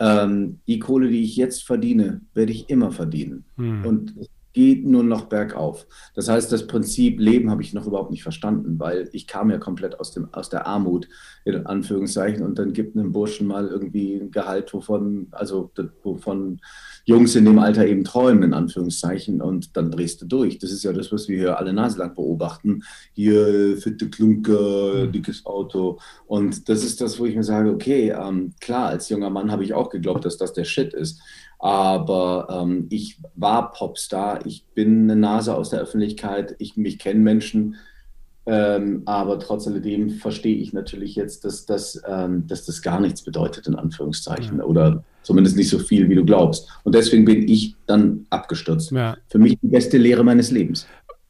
ähm, die Kohle, die ich jetzt verdiene, werde ich immer verdienen. Hm. Und geht nur noch bergauf. Das heißt, das Prinzip Leben habe ich noch überhaupt nicht verstanden, weil ich kam ja komplett aus, dem, aus der Armut, in Anführungszeichen, und dann gibt einem Burschen mal irgendwie ein Gehalt, wovon, also wovon Jungs in dem Alter eben träumen, in Anführungszeichen, und dann drehst du durch. Das ist ja das, was wir hier alle naselang beobachten. Hier fitte Klunker, mhm. dickes Auto. Und das ist das, wo ich mir sage, okay, ähm, klar, als junger Mann habe ich auch geglaubt, dass das der Shit ist. Aber ähm, ich war Popstar, ich bin eine Nase aus der Öffentlichkeit, ich, mich kennen Menschen, ähm, aber trotz alledem verstehe ich natürlich jetzt, dass das, ähm, dass das gar nichts bedeutet, in Anführungszeichen, ja. oder zumindest nicht so viel, wie du glaubst. Und deswegen bin ich dann abgestürzt. Ja. Für mich die beste Lehre meines Lebens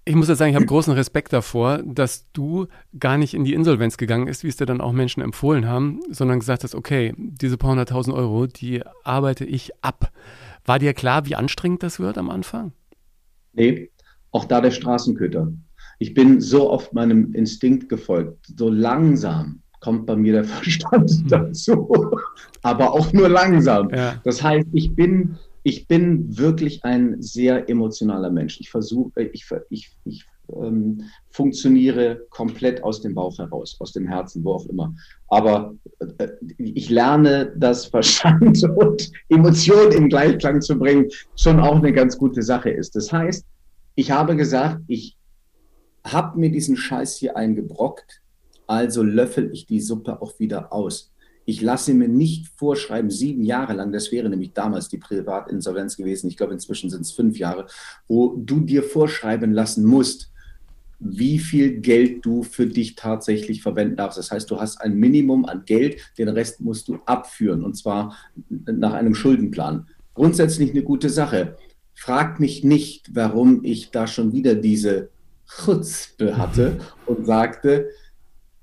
ich muss jetzt sagen, ich habe großen Respekt davor, dass du gar nicht in die Insolvenz gegangen bist, wie es dir dann auch Menschen empfohlen haben, sondern gesagt hast, okay, diese paar hunderttausend Euro, die arbeite ich ab. War dir klar, wie anstrengend das wird am Anfang? Nee, auch da der Straßenköter. Ich bin so oft meinem Instinkt gefolgt. So langsam kommt bei mir der Verstand hm. dazu, aber auch nur langsam. Ja. Das heißt, ich bin ich bin wirklich ein sehr emotionaler Mensch. Ich versuche, ich, ich, ich ähm, funktioniere komplett aus dem Bauch heraus, aus dem Herzen, wo auch immer. Aber äh, ich lerne, dass Verstand und Emotion in Gleichklang zu bringen schon auch eine ganz gute Sache ist. Das heißt, ich habe gesagt, ich habe mir diesen Scheiß hier eingebrockt, also löffel ich die Suppe auch wieder aus. Ich lasse mir nicht vorschreiben, sieben Jahre lang, das wäre nämlich damals die Privatinsolvenz gewesen, ich glaube inzwischen sind es fünf Jahre, wo du dir vorschreiben lassen musst, wie viel Geld du für dich tatsächlich verwenden darfst. Das heißt, du hast ein Minimum an Geld, den Rest musst du abführen und zwar nach einem Schuldenplan. Grundsätzlich eine gute Sache. Frag mich nicht, warum ich da schon wieder diese Chutzpe hatte und sagte,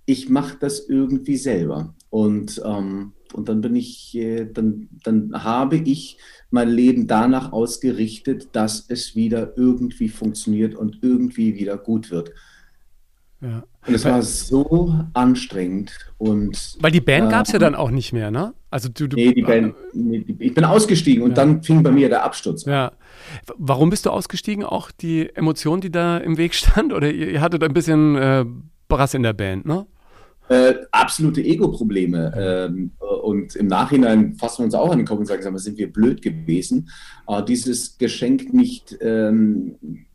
ich mache das irgendwie selber. Und, ähm, und dann bin ich, äh, dann, dann habe ich mein Leben danach ausgerichtet, dass es wieder irgendwie funktioniert und irgendwie wieder gut wird. Ja. Und es war so anstrengend und weil die Band äh, gab es ja dann auch nicht mehr, ne? Also du, du nee, die Band, nee, ich bin ausgestiegen und ja. dann fing bei mir der Absturz an. Ja. Warum bist du ausgestiegen? Auch die Emotion, die da im Weg stand? Oder ihr, ihr hattet ein bisschen äh, Brass in der Band, ne? Äh, absolute Ego-Probleme. Ähm, und im Nachhinein fassen wir uns auch an den Kopf und sagen, sind wir blöd gewesen, äh, dieses Geschenk nicht ähm,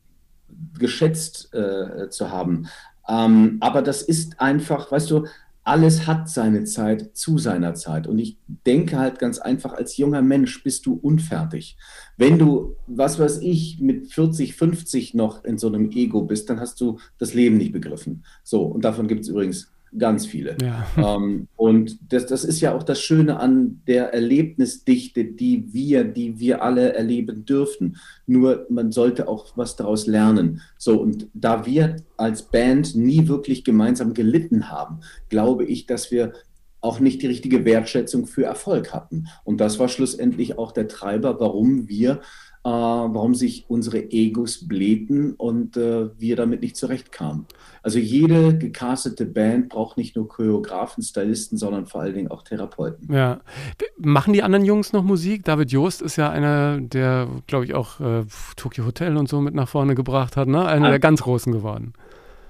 geschätzt äh, zu haben. Ähm, aber das ist einfach, weißt du, alles hat seine Zeit zu seiner Zeit. Und ich denke halt ganz einfach, als junger Mensch bist du unfertig. Wenn du, was weiß ich, mit 40, 50 noch in so einem Ego bist, dann hast du das Leben nicht begriffen. So, und davon gibt es übrigens Ganz viele. Ja. Ähm, und das, das ist ja auch das Schöne an der Erlebnisdichte, die wir, die wir alle erleben dürften. Nur man sollte auch was daraus lernen. So, und da wir als Band nie wirklich gemeinsam gelitten haben, glaube ich, dass wir auch nicht die richtige Wertschätzung für Erfolg hatten. Und das war schlussendlich auch der Treiber, warum wir warum sich unsere Egos blähten und äh, wir damit nicht zurechtkamen. Also jede gecastete Band braucht nicht nur Choreografen, Stylisten, sondern vor allen Dingen auch Therapeuten. Ja. Machen die anderen Jungs noch Musik? David Joost ist ja einer, der, glaube ich, auch äh, Tokyo Hotel und so mit nach vorne gebracht hat, ne? Einer ah. der ganz Großen geworden.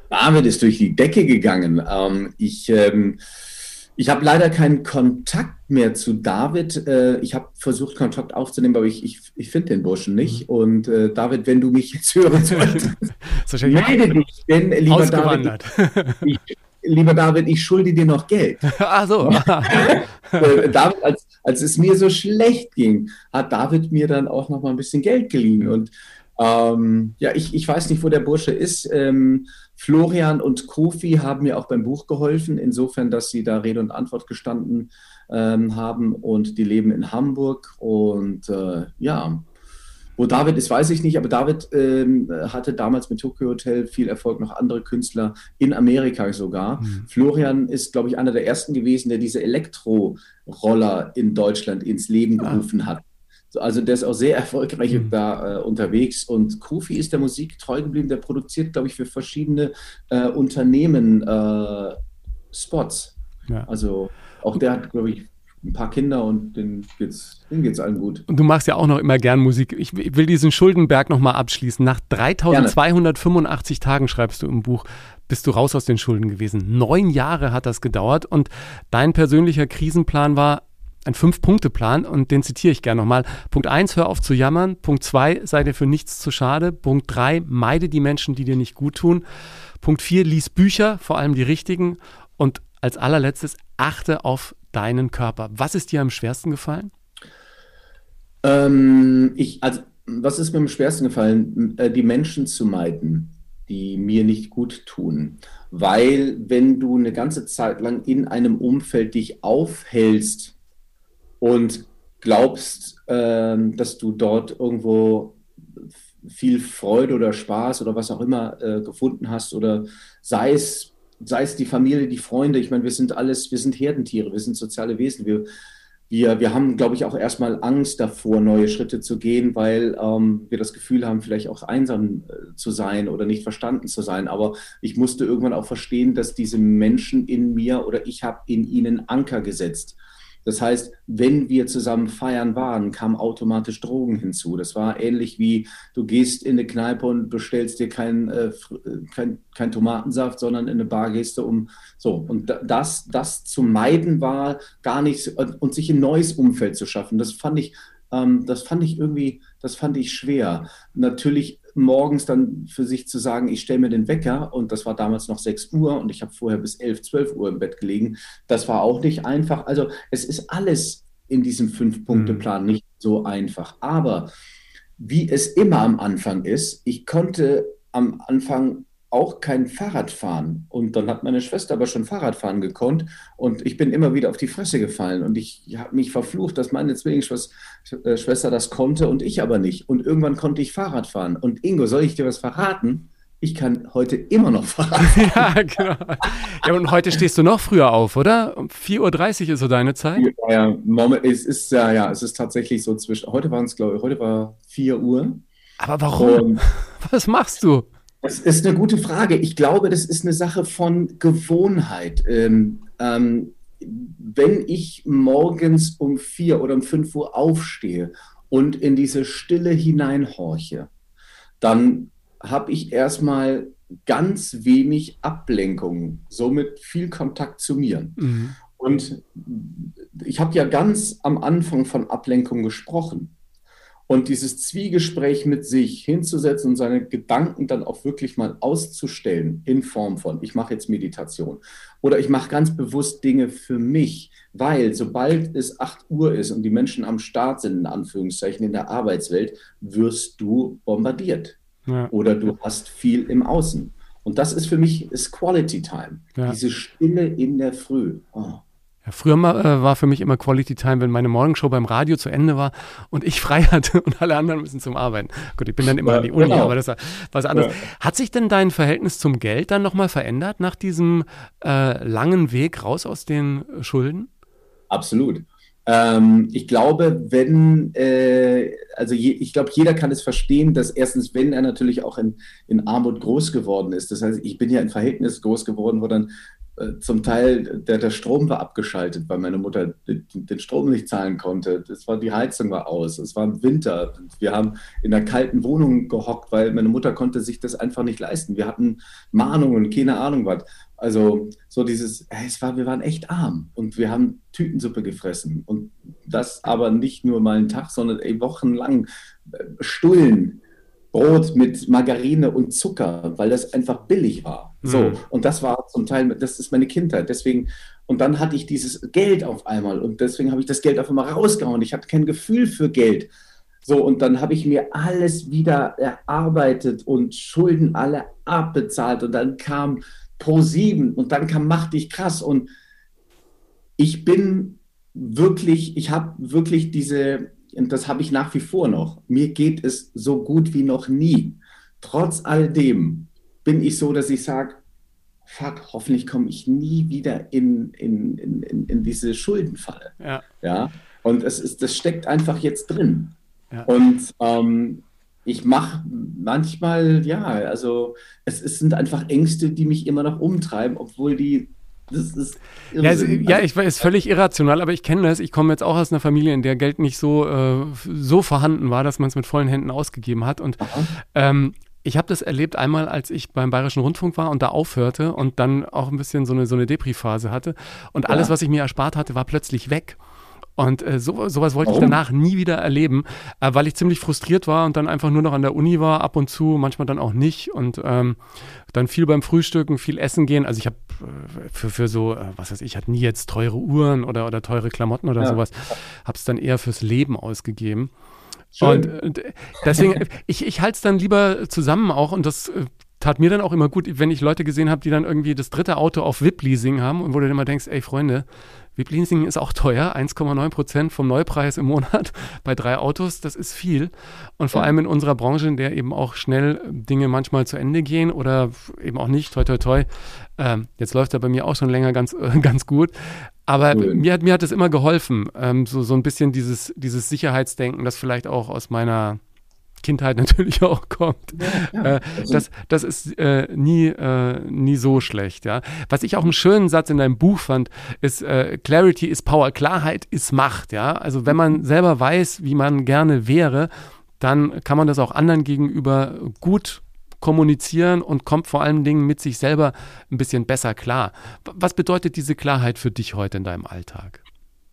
David ist durch die Decke gegangen. Ähm, ich ähm, ich habe leider keinen Kontakt mehr zu David. Äh, ich habe versucht, Kontakt aufzunehmen, aber ich, ich, ich finde den Burschen nicht. Mhm. Und äh, David, wenn du mich jetzt hören solltest, melde dich, denn lieber David, ich, lieber David, ich schulde dir noch Geld. Ach so. Äh, David als, als es mir so schlecht ging, hat David mir dann auch noch mal ein bisschen Geld geliehen. Und ähm, ja, ich, ich weiß nicht, wo der Bursche ist. Ähm, Florian und Kofi haben mir auch beim Buch geholfen, insofern, dass sie da Rede und Antwort gestanden ähm, haben und die leben in Hamburg. Und äh, ja, wo David ist, weiß ich nicht, aber David ähm, hatte damals mit Tokyo Hotel viel Erfolg, noch andere Künstler in Amerika sogar. Mhm. Florian ist, glaube ich, einer der ersten gewesen, der diese Elektroroller in Deutschland ins Leben ah. gerufen hat. Also der ist auch sehr erfolgreich mhm. da äh, unterwegs und Kofi ist der Musik treu geblieben. Der produziert, glaube ich, für verschiedene äh, Unternehmen äh, Spots. Ja. Also auch der hat, glaube ich, ein paar Kinder und denen geht's, denen geht's allen gut. Und du machst ja auch noch immer gern Musik. Ich, ich will diesen Schuldenberg nochmal abschließen. Nach 3285 Gerne. Tagen, schreibst du im Buch, bist du raus aus den Schulden gewesen. Neun Jahre hat das gedauert und dein persönlicher Krisenplan war ein Fünf-Punkte-Plan und den zitiere ich gerne nochmal. Punkt 1, hör auf zu jammern. Punkt 2, sei dir für nichts zu schade. Punkt 3, meide die Menschen, die dir nicht gut tun. Punkt 4, lies Bücher, vor allem die richtigen. Und als allerletztes, achte auf deinen Körper. Was ist dir am schwersten gefallen? Ähm, ich, also, was ist mir am schwersten gefallen? Äh, die Menschen zu meiden, die mir nicht gut tun. Weil, wenn du eine ganze Zeit lang in einem Umfeld dich aufhältst und glaubst, äh, dass du dort irgendwo viel Freude oder Spaß oder was auch immer äh, gefunden hast oder sei es sei es die Familie, die Freunde. Ich meine, wir sind alles, wir sind Herdentiere, wir sind soziale Wesen. Wir, wir, wir haben, glaube ich, auch erstmal Angst davor, neue Schritte zu gehen, weil ähm, wir das Gefühl haben, vielleicht auch einsam äh, zu sein oder nicht verstanden zu sein. Aber ich musste irgendwann auch verstehen, dass diese Menschen in mir oder ich habe in ihnen Anker gesetzt. Das heißt, wenn wir zusammen feiern waren, kamen automatisch Drogen hinzu. Das war ähnlich wie du gehst in eine Kneipe und bestellst dir keinen äh, kein, kein Tomatensaft, sondern in eine Bar gehst du um so. Und das, das zu meiden war gar nichts und sich ein neues Umfeld zu schaffen. Das fand ich, ähm, das fand ich irgendwie, das fand ich schwer. Natürlich morgens dann für sich zu sagen, ich stelle mir den Wecker und das war damals noch 6 Uhr und ich habe vorher bis 11, 12 Uhr im Bett gelegen, das war auch nicht einfach. Also es ist alles in diesem Fünf-Punkte-Plan mhm. nicht so einfach. Aber wie es immer am Anfang ist, ich konnte am Anfang auch kein Fahrrad fahren. Und dann hat meine Schwester aber schon Fahrradfahren gekonnt und ich bin immer wieder auf die Fresse gefallen und ich habe mich verflucht, dass meine Zwillingsschwester das konnte und ich aber nicht. Und irgendwann konnte ich Fahrrad fahren. Und Ingo, soll ich dir was verraten? Ich kann heute immer noch Fahrrad fahren. ja, genau. Ja, und heute stehst du noch früher auf, oder? Um 4.30 Uhr ist so deine Zeit? Ja, Moment, es ist ja, ja, es ist tatsächlich so zwischen, heute waren es, glaube ich, heute war 4 Uhr. Aber warum? Und was machst du? Das ist eine gute Frage. Ich glaube, das ist eine Sache von Gewohnheit. Ähm, ähm, wenn ich morgens um vier oder um fünf Uhr aufstehe und in diese Stille hineinhorche, dann habe ich erstmal ganz wenig Ablenkung, somit viel Kontakt zu mir. Mhm. Und ich habe ja ganz am Anfang von Ablenkung gesprochen. Und dieses Zwiegespräch mit sich hinzusetzen und seine Gedanken dann auch wirklich mal auszustellen in Form von, ich mache jetzt Meditation oder ich mache ganz bewusst Dinge für mich, weil sobald es 8 Uhr ist und die Menschen am Start sind, in Anführungszeichen, in der Arbeitswelt, wirst du bombardiert ja. oder du hast viel im Außen. Und das ist für mich ist Quality Time, ja. diese Stille in der Früh. Oh. Ja, früher mal, äh, war für mich immer Quality Time, wenn meine Morgenshow beim Radio zu Ende war und ich frei hatte und alle anderen müssen zum Arbeiten. Gut, ich bin dann immer ja, an die Uni, genau. aber das war was anderes. Ja. Hat sich denn dein Verhältnis zum Geld dann nochmal verändert nach diesem äh, langen Weg raus aus den Schulden? Absolut. Ähm, ich glaube, wenn, äh, also je, ich glaube, jeder kann es verstehen, dass erstens, wenn er natürlich auch in, in Armut groß geworden ist, das heißt, ich bin ja in Verhältnis groß geworden, wo dann zum Teil der, der Strom war abgeschaltet, weil meine Mutter den, den, Strom nicht zahlen konnte. Das war, die Heizung war aus. Es war Winter. Wir haben in einer kalten Wohnung gehockt, weil meine Mutter konnte sich das einfach nicht leisten. Wir hatten Mahnungen, keine Ahnung was. Also so dieses, es war, wir waren echt arm und wir haben Tütensuppe gefressen. Und das aber nicht nur mal einen Tag, sondern ey, wochenlang äh, Stullen Brot mit Margarine und Zucker, weil das einfach billig war. Mhm. So, und das war zum Teil, das ist meine Kindheit. Deswegen, und dann hatte ich dieses Geld auf einmal und deswegen habe ich das Geld auf einmal rausgehauen. Ich hatte kein Gefühl für Geld. So, und dann habe ich mir alles wieder erarbeitet und Schulden alle abbezahlt und dann kam Pro 7 und dann kam Mach dich krass und ich bin wirklich, ich habe wirklich diese, und das habe ich nach wie vor noch, mir geht es so gut wie noch nie. Trotz all dem bin ich so, dass ich sage, fuck, hoffentlich komme ich nie wieder in, in, in, in, diese Schuldenfalle. Ja. ja? Und es ist, das steckt einfach jetzt drin. Ja. Und ähm, ich mache manchmal, ja, also es, es, sind einfach Ängste, die mich immer noch umtreiben, obwohl die. Das ist ja, es, ja, ich weiß, völlig irrational, aber ich kenne das. Ich komme jetzt auch aus einer Familie, in der Geld nicht so, äh, so vorhanden war, dass man es mit vollen Händen ausgegeben hat. Und ähm, ich habe das erlebt einmal, als ich beim Bayerischen Rundfunk war und da aufhörte und dann auch ein bisschen so eine, so eine Depri-Phase hatte. Und alles, ja. was ich mir erspart hatte, war plötzlich weg. Und äh, so, sowas wollte Warum? ich danach nie wieder erleben, äh, weil ich ziemlich frustriert war und dann einfach nur noch an der Uni war, ab und zu, manchmal dann auch nicht. Und ähm, dann viel beim Frühstücken, viel essen gehen. Also ich habe äh, für, für so, äh, was weiß ich, hatte nie jetzt teure Uhren oder, oder teure Klamotten oder ja. sowas. Habe es dann eher fürs Leben ausgegeben. Und, und, äh, deswegen, ich, ich halte es dann lieber zusammen auch und das tat mir dann auch immer gut, wenn ich Leute gesehen habe, die dann irgendwie das dritte Auto auf VIP-Leasing haben und wo du dann immer denkst, ey Freunde, VIP-Leasing ist auch teuer, 1,9 Prozent vom Neupreis im Monat bei drei Autos, das ist viel. Und vor ja. allem in unserer Branche, in der eben auch schnell Dinge manchmal zu Ende gehen oder eben auch nicht, toi toi toi. Ähm, jetzt läuft er bei mir auch schon länger ganz, äh, ganz gut. Aber cool. mir, hat, mir hat es immer geholfen, ähm, so, so ein bisschen dieses, dieses Sicherheitsdenken, das vielleicht auch aus meiner Kindheit natürlich auch kommt. Ja, ja. Äh, also das, das ist äh, nie, äh, nie so schlecht. Ja? Was ich auch einen schönen Satz in deinem Buch fand, ist äh, Clarity is Power, Klarheit ist Macht. Ja? Also wenn man selber weiß, wie man gerne wäre, dann kann man das auch anderen gegenüber gut kommunizieren und kommt vor allen Dingen mit sich selber ein bisschen besser klar. Was bedeutet diese Klarheit für dich heute in deinem Alltag?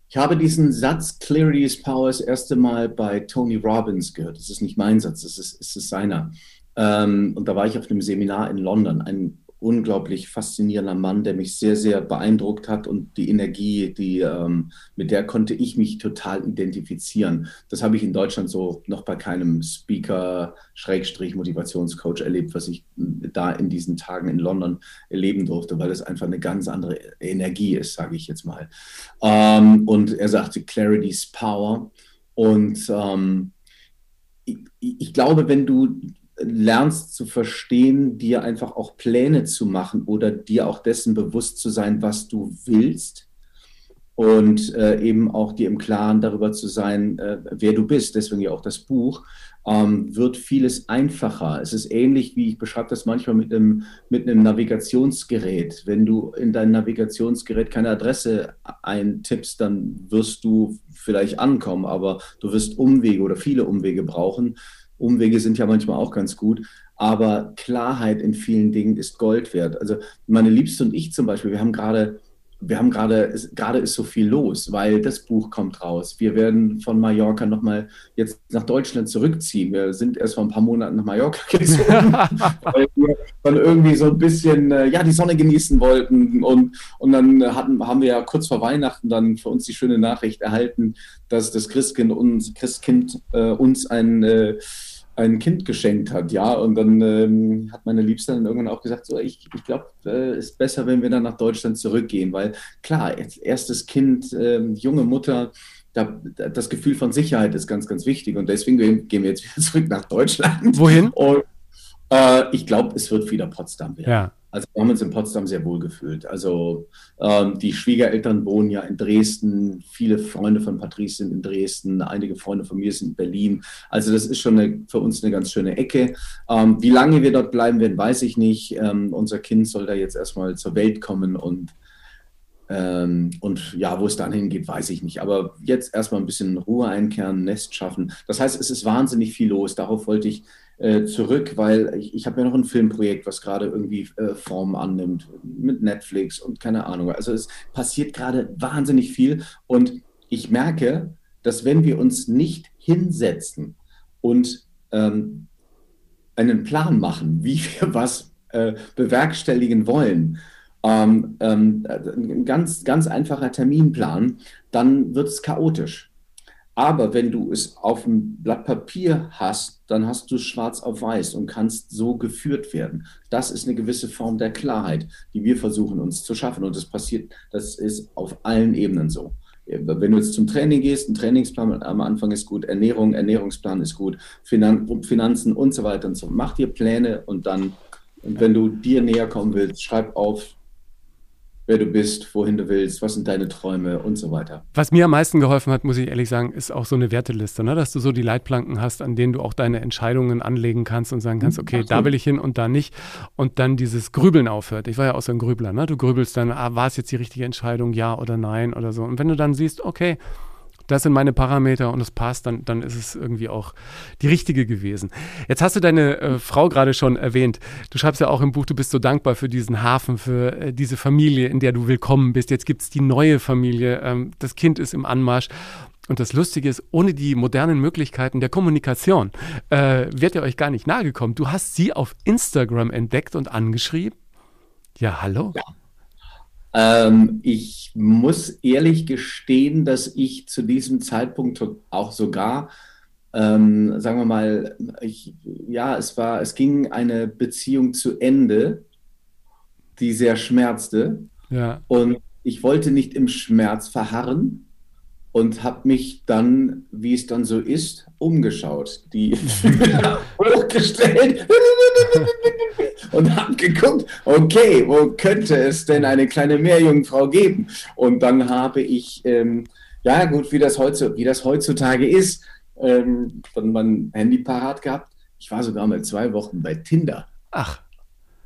Ich habe diesen Satz Clarity is Power das erste Mal bei Tony Robbins gehört. Das ist nicht mein Satz, das ist, das ist seiner. Ähm, und da war ich auf einem Seminar in London. Ein unglaublich faszinierender Mann, der mich sehr, sehr beeindruckt hat und die Energie, die, ähm, mit der konnte ich mich total identifizieren. Das habe ich in Deutschland so noch bei keinem Speaker, Schrägstrich, Motivationscoach erlebt, was ich da in diesen Tagen in London erleben durfte, weil es einfach eine ganz andere Energie ist, sage ich jetzt mal. Ähm, und er sagte, Clarity's Power. Und ähm, ich, ich glaube, wenn du lernst zu verstehen, dir einfach auch Pläne zu machen oder dir auch dessen bewusst zu sein, was du willst und äh, eben auch dir im Klaren darüber zu sein, äh, wer du bist. Deswegen ja auch das Buch. Ähm, wird vieles einfacher. Es ist ähnlich wie ich beschreibe das manchmal mit einem, mit einem Navigationsgerät. Wenn du in dein Navigationsgerät keine Adresse eintippst, dann wirst du vielleicht ankommen, aber du wirst Umwege oder viele Umwege brauchen. Umwege sind ja manchmal auch ganz gut, aber Klarheit in vielen Dingen ist Gold wert. Also meine Liebste und ich zum Beispiel, wir haben gerade, wir haben gerade, gerade ist so viel los, weil das Buch kommt raus. Wir werden von Mallorca nochmal jetzt nach Deutschland zurückziehen. Wir sind erst vor ein paar Monaten nach Mallorca gezogen, weil wir dann irgendwie so ein bisschen, äh, ja, die Sonne genießen wollten und, und dann hatten, haben wir ja kurz vor Weihnachten dann für uns die schöne Nachricht erhalten, dass das Christkind uns, Christkind, äh, uns ein, äh, ein Kind geschenkt hat, ja. Und dann ähm, hat meine Liebste dann irgendwann auch gesagt, so, ich, ich glaube, es äh, ist besser, wenn wir dann nach Deutschland zurückgehen, weil klar, erstes Kind, äh, junge Mutter, da, das Gefühl von Sicherheit ist ganz, ganz wichtig. Und deswegen gehen wir jetzt wieder zurück nach Deutschland. Wohin? Und äh, ich glaube, es wird wieder Potsdam werden. Ja. Also wir haben uns in Potsdam sehr wohl gefühlt. Also ähm, die Schwiegereltern wohnen ja in Dresden, viele Freunde von Patrice sind in Dresden, einige Freunde von mir sind in Berlin. Also das ist schon eine, für uns eine ganz schöne Ecke. Ähm, wie lange wir dort bleiben werden, weiß ich nicht. Ähm, unser Kind soll da jetzt erstmal zur Welt kommen und ähm, und ja, wo es dann hingeht, weiß ich nicht. Aber jetzt erstmal ein bisschen Ruhe einkehren, Nest schaffen. Das heißt, es ist wahnsinnig viel los. Darauf wollte ich äh, zurück, weil ich, ich habe ja noch ein Filmprojekt, was gerade irgendwie äh, Form annimmt mit Netflix und keine Ahnung. Also es passiert gerade wahnsinnig viel und ich merke, dass wenn wir uns nicht hinsetzen und ähm, einen Plan machen, wie wir was äh, bewerkstelligen wollen, ähm, ähm, ein ganz, ganz einfacher Terminplan, dann wird es chaotisch. Aber wenn du es auf dem Blatt Papier hast, dann hast du es schwarz auf weiß und kannst so geführt werden. Das ist eine gewisse Form der Klarheit, die wir versuchen uns zu schaffen. Und das passiert, das ist auf allen Ebenen so. Wenn du jetzt zum Training gehst, ein Trainingsplan am Anfang ist gut, Ernährung, Ernährungsplan ist gut, Finanzen und so weiter und so. Mach dir Pläne und dann, und wenn du dir näher kommen willst, schreib auf, wer du bist, wohin du willst, was sind deine Träume und so weiter. Was mir am meisten geholfen hat, muss ich ehrlich sagen, ist auch so eine Werteliste, ne? dass du so die Leitplanken hast, an denen du auch deine Entscheidungen anlegen kannst und sagen kannst, mhm, okay, da will ich hin und da nicht. Und dann dieses Grübeln aufhört. Ich war ja auch so ein Grübler, ne? du grübelst dann, ah, war es jetzt die richtige Entscheidung, ja oder nein oder so. Und wenn du dann siehst, okay, das sind meine Parameter und es passt, dann, dann ist es irgendwie auch die richtige gewesen. Jetzt hast du deine äh, Frau gerade schon erwähnt. Du schreibst ja auch im Buch, du bist so dankbar für diesen Hafen, für äh, diese Familie, in der du willkommen bist. Jetzt gibt es die neue Familie, ähm, das Kind ist im Anmarsch. Und das Lustige ist, ohne die modernen Möglichkeiten der Kommunikation äh, wird ihr euch gar nicht nahegekommen. Du hast sie auf Instagram entdeckt und angeschrieben. Ja, hallo. Ja. Ähm, ich muss ehrlich gestehen, dass ich zu diesem Zeitpunkt auch sogar, ähm, sagen wir mal, ich, ja, es war, es ging eine Beziehung zu Ende, die sehr schmerzte. Ja. Und ich wollte nicht im Schmerz verharren und habe mich dann, wie es dann so ist, umgeschaut, die hochgestellt und habe geguckt, okay, wo könnte es denn eine kleine Meerjungfrau geben? Und dann habe ich, ähm, ja gut, wie das, heutzutage, wie das heutzutage ist, ähm, dann mein Handy parat gehabt. Ich war sogar mal zwei Wochen bei Tinder. Ach.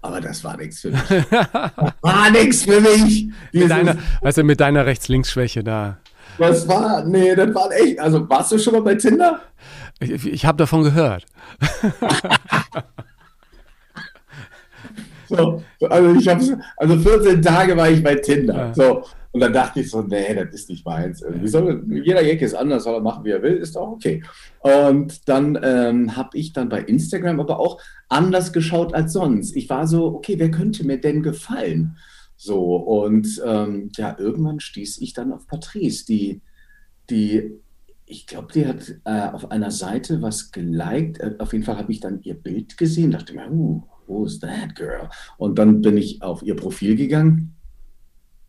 Aber das war nichts für mich. war nichts für mich. Mit deiner, du, mit deiner Rechts-Links-Schwäche da. Das war, nee, das war echt. Also warst du schon mal bei Tinder? Ich, ich habe davon gehört. so, also ich habe also 14 Tage war ich bei Tinder. Ja. So. Und dann dachte ich so, nee, das ist nicht meins. Irgendwie soll, jeder Jack ist anders, soll er machen, wie er will, ist doch okay. Und dann ähm, habe ich dann bei Instagram aber auch anders geschaut als sonst. Ich war so, okay, wer könnte mir denn gefallen? So, und ähm, ja, irgendwann stieß ich dann auf Patrice, die, die ich glaube, die hat äh, auf einer Seite was geliked. Äh, auf jeden Fall habe ich dann ihr Bild gesehen, dachte mir, uh, who's that girl? Und dann bin ich auf ihr Profil gegangen.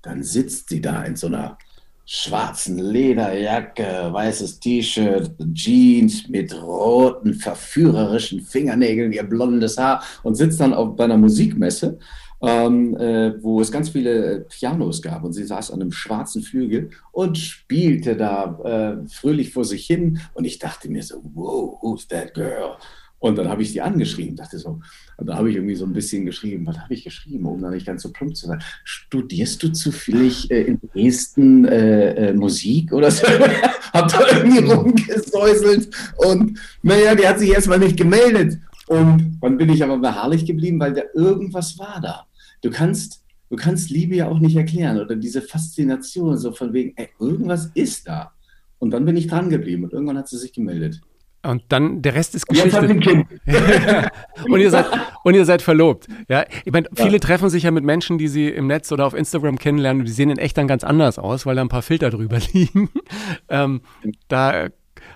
Dann sitzt sie da in so einer schwarzen Lederjacke, weißes T-Shirt, Jeans mit roten, verführerischen Fingernägeln, ihr blondes Haar und sitzt dann auf, bei einer Musikmesse ähm, äh, wo es ganz viele Pianos gab und sie saß an einem schwarzen Flügel und spielte da äh, fröhlich vor sich hin und ich dachte mir so, wow, who's that girl? Und dann habe ich sie angeschrieben, dachte so, und da habe ich irgendwie so ein bisschen geschrieben, was habe ich geschrieben, um da nicht ganz so plump zu sein. Studierst du zufällig äh, in Dresden äh, äh, Musik oder so? hab da irgendwie rumgesäuselt und naja, die hat sich erstmal nicht gemeldet. Und dann bin ich aber beharrlich geblieben, weil da irgendwas war da du kannst, du kannst Liebe ja auch nicht erklären oder diese Faszination, so von wegen, ey, irgendwas ist da. Und dann bin ich dran geblieben und irgendwann hat sie sich gemeldet. Und dann der Rest ist Geschichte. Und, kind. und, ihr seid, und ihr seid verlobt. Ja, ich meine, viele ja. treffen sich ja mit Menschen, die sie im Netz oder auf Instagram kennenlernen und die sehen in echt dann ganz anders aus, weil da ein paar Filter drüber liegen. Ähm, da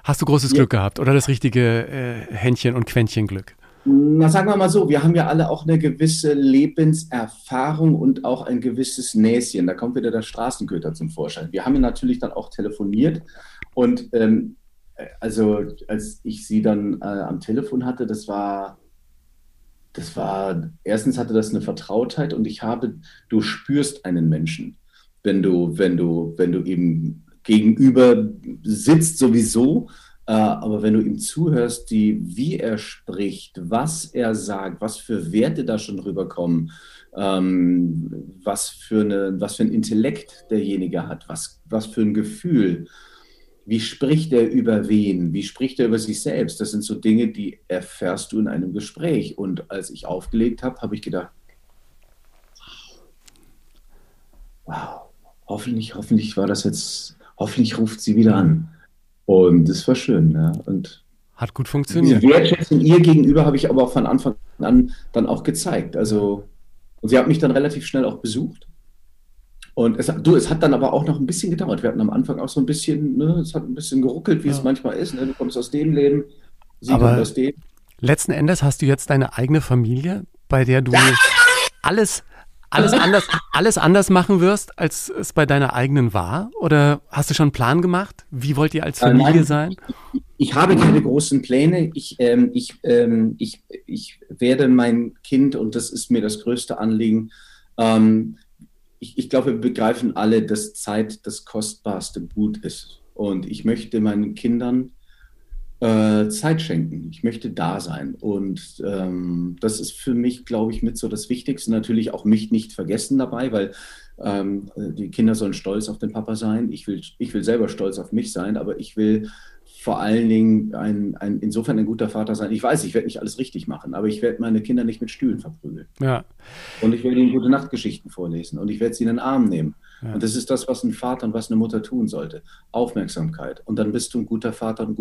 hast du großes ja. Glück gehabt oder das richtige äh, Händchen- und Quäntchenglück. Na, sagen wir mal so, wir haben ja alle auch eine gewisse Lebenserfahrung und auch ein gewisses Näschen. Da kommt wieder der Straßenköter zum Vorschein. Wir haben ja natürlich dann auch telefoniert und ähm, also als ich sie dann äh, am Telefon hatte, das war, das war, erstens hatte das eine Vertrautheit und ich habe, du spürst einen Menschen, wenn du, wenn du, wenn du eben gegenüber sitzt sowieso äh, aber wenn du ihm zuhörst, die, wie er spricht, was er sagt, was für Werte da schon rüberkommen, ähm, was, für eine, was für ein Intellekt derjenige hat, was, was für ein Gefühl, wie spricht er über wen, wie spricht er über sich selbst, das sind so Dinge, die erfährst du in einem Gespräch. Und als ich aufgelegt habe, habe ich gedacht, wow, hoffentlich, hoffentlich war das jetzt, hoffentlich ruft sie wieder an. Und das war schön, ja. Und hat gut funktioniert. Diese Wertschätzung ihr gegenüber habe ich aber auch von Anfang an dann auch gezeigt. Also, und sie hat mich dann relativ schnell auch besucht. Und es, du, es hat dann aber auch noch ein bisschen gedauert. Wir hatten am Anfang auch so ein bisschen, ne, es hat ein bisschen geruckelt, wie ja. es manchmal ist. Ne? Du kommst aus dem Leben, sie aber kommt aus dem. Letzten Endes hast du jetzt deine eigene Familie, bei der du alles alles anders, alles anders machen wirst, als es bei deiner eigenen war? Oder hast du schon einen Plan gemacht? Wie wollt ihr als äh, Familie Nein, sein? Ich, ich, habe keine großen Pläne. Ich, ähm, ich, ähm, ich, ich werde mein Kind, und das ist mir das größte Anliegen, ähm, ich, ich glaube, wir begreifen alle, dass Zeit das kostbarste Gut ist. Und ich möchte meinen Kindern äh, Zeit schenken. Ich möchte da sein. Und ähm, das ist für mich, glaube ich, mit so das Wichtigste. Natürlich auch mich nicht vergessen dabei, weil ähm, die Kinder sollen stolz auf den Papa sein. Ich will, ich will selber stolz auf mich sein, aber ich will vor allen Dingen ein, ein, insofern ein guter Vater sein. Ich weiß, ich werde nicht alles richtig machen, aber ich werde meine Kinder nicht mit Stühlen verprügeln. Ja. Und ich werde ihnen gute Nachtgeschichten vorlesen und ich werde sie in den Arm nehmen. Ja. Und das ist das, was ein Vater und was eine Mutter tun sollte. Aufmerksamkeit. Und dann bist du ein guter Vater und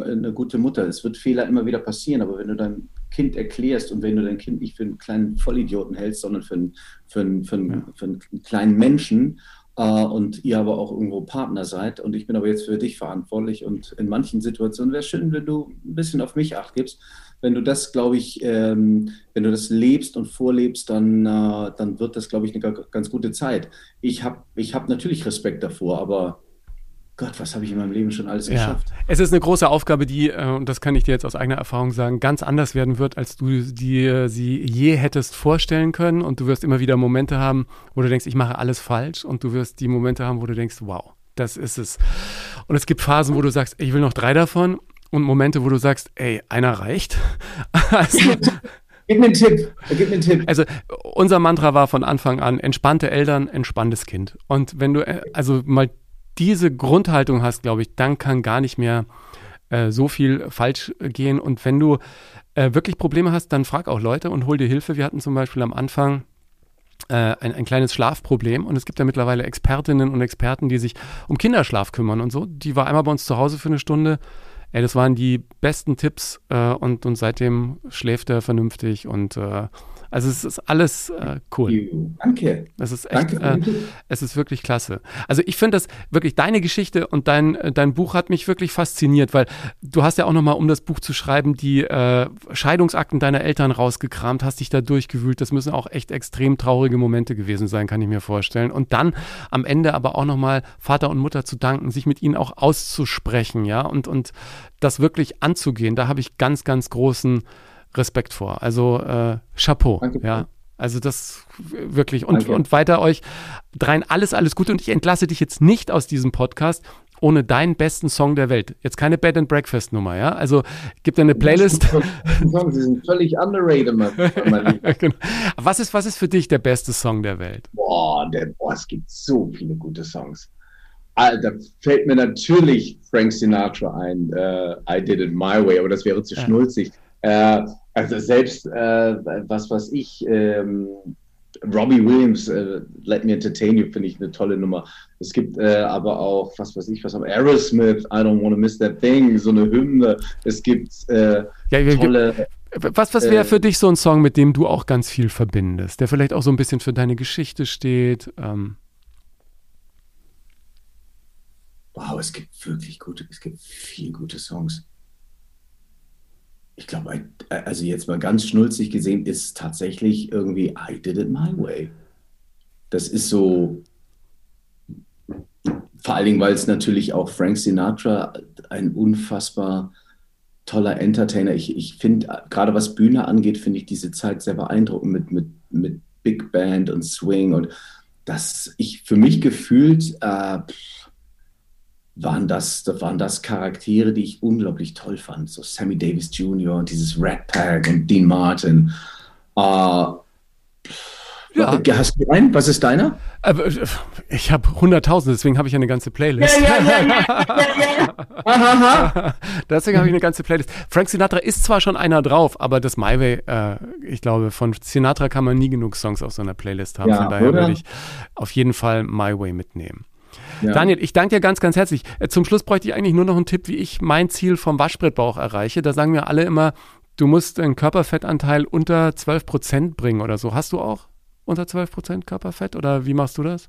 eine gute Mutter. Es wird Fehler immer wieder passieren, aber wenn du dein Kind erklärst und wenn du dein Kind nicht für einen kleinen Vollidioten hältst, sondern für einen, für einen, für einen, ja. für einen kleinen Menschen und ihr aber auch irgendwo Partner seid und ich bin aber jetzt für dich verantwortlich und in manchen Situationen wäre es schön, wenn du ein bisschen auf mich acht gibst. Wenn du das, glaube ich, ähm, wenn du das lebst und vorlebst, dann, äh, dann wird das, glaube ich, eine ganz gute Zeit. Ich habe ich hab natürlich Respekt davor, aber Gott, was habe ich in meinem Leben schon alles geschafft? Ja. Es ist eine große Aufgabe, die, äh, und das kann ich dir jetzt aus eigener Erfahrung sagen, ganz anders werden wird, als du dir sie je hättest vorstellen können. Und du wirst immer wieder Momente haben, wo du denkst, ich mache alles falsch. Und du wirst die Momente haben, wo du denkst, wow, das ist es. Und es gibt Phasen, wo du sagst, ich will noch drei davon. Und Momente, wo du sagst, ey, einer reicht. also, Gib mir einen Tipp. Gib mir einen Tipp. Also unser Mantra war von Anfang an, entspannte Eltern, entspanntes Kind. Und wenn du äh, also mal diese Grundhaltung hast, glaube ich, dann kann gar nicht mehr äh, so viel falsch gehen. Und wenn du äh, wirklich Probleme hast, dann frag auch Leute und hol dir Hilfe. Wir hatten zum Beispiel am Anfang äh, ein, ein, kleines Schlafproblem und es gibt ja mittlerweile Expertinnen und Experten, die sich um Kinderschlaf kümmern und so. Die war einmal bei uns zu Hause für eine Stunde. Ey, das waren die besten Tipps äh, und, und seitdem schläft er vernünftig und äh, also es ist alles äh, cool. Danke. Es ist echt, äh, es ist wirklich klasse. Also ich finde das wirklich, deine Geschichte und dein, äh, dein Buch hat mich wirklich fasziniert, weil du hast ja auch nochmal, um das Buch zu schreiben, die äh, Scheidungsakten deiner Eltern rausgekramt, hast dich da durchgewühlt. Das müssen auch echt extrem traurige Momente gewesen sein, kann ich mir vorstellen. Und dann am Ende aber auch nochmal Vater und Mutter zu danken, sich mit ihnen auch auszusprechen, ja, und, und das wirklich anzugehen. Da habe ich ganz, ganz großen Respekt vor. Also äh, Chapeau. Danke. Ja. Also das wirklich und, und weiter euch dreien alles, alles Gute. Und ich entlasse dich jetzt nicht aus diesem Podcast ohne deinen besten Song der Welt. Jetzt keine Bed and Breakfast Nummer, ja? Also gibt eine Playlist. Sie sind völlig underrated, mein genau. was, ist, was ist für dich der beste Song der Welt? Boah, der, boah es gibt so viele gute Songs. Da fällt mir natürlich Frank Sinatra ein, uh, I Did It My Way, aber das wäre zu ja. schnulzig. Uh, also selbst, äh, was weiß ich, ähm, Robbie Williams, äh, Let Me Entertain You, finde ich eine tolle Nummer. Es gibt äh, aber auch, was weiß ich, was haben Aerosmith, I Don't Wanna Miss That Thing, so eine Hymne. Es gibt äh, ja, tolle. Was, was wäre äh, für dich so ein Song, mit dem du auch ganz viel verbindest, der vielleicht auch so ein bisschen für deine Geschichte steht? Ähm. Wow, es gibt wirklich gute, es gibt viele gute Songs ich glaube, also jetzt mal ganz schnulzig gesehen, ist tatsächlich irgendwie I did it my way. Das ist so, vor allen Dingen, weil es natürlich auch Frank Sinatra ein unfassbar toller Entertainer. Ich, ich finde, gerade was Bühne angeht, finde ich diese Zeit sehr beeindruckend mit, mit, mit Big Band und Swing und das ich für mich gefühlt, äh, waren das, waren das Charaktere, die ich unglaublich toll fand. So Sammy Davis Jr. und dieses Rat Pack und Dean Martin. Uh, ja. Hast du einen? Was ist deiner? Äh, ich habe hunderttausend, deswegen habe ich eine ganze Playlist. Ja, ja, ja, deswegen habe ich eine ganze Playlist. Frank Sinatra ist zwar schon einer drauf, aber das My Way, äh, ich glaube, von Sinatra kann man nie genug Songs auf so einer Playlist haben. Von daher würde ich auf jeden Fall My Way mitnehmen. Ja. Daniel, ich danke dir ganz, ganz herzlich. Äh, zum Schluss bräuchte ich eigentlich nur noch einen Tipp, wie ich mein Ziel vom Waschbrettbauch erreiche. Da sagen mir alle immer, du musst einen Körperfettanteil unter 12 Prozent bringen oder so. Hast du auch unter 12 Prozent Körperfett oder wie machst du das?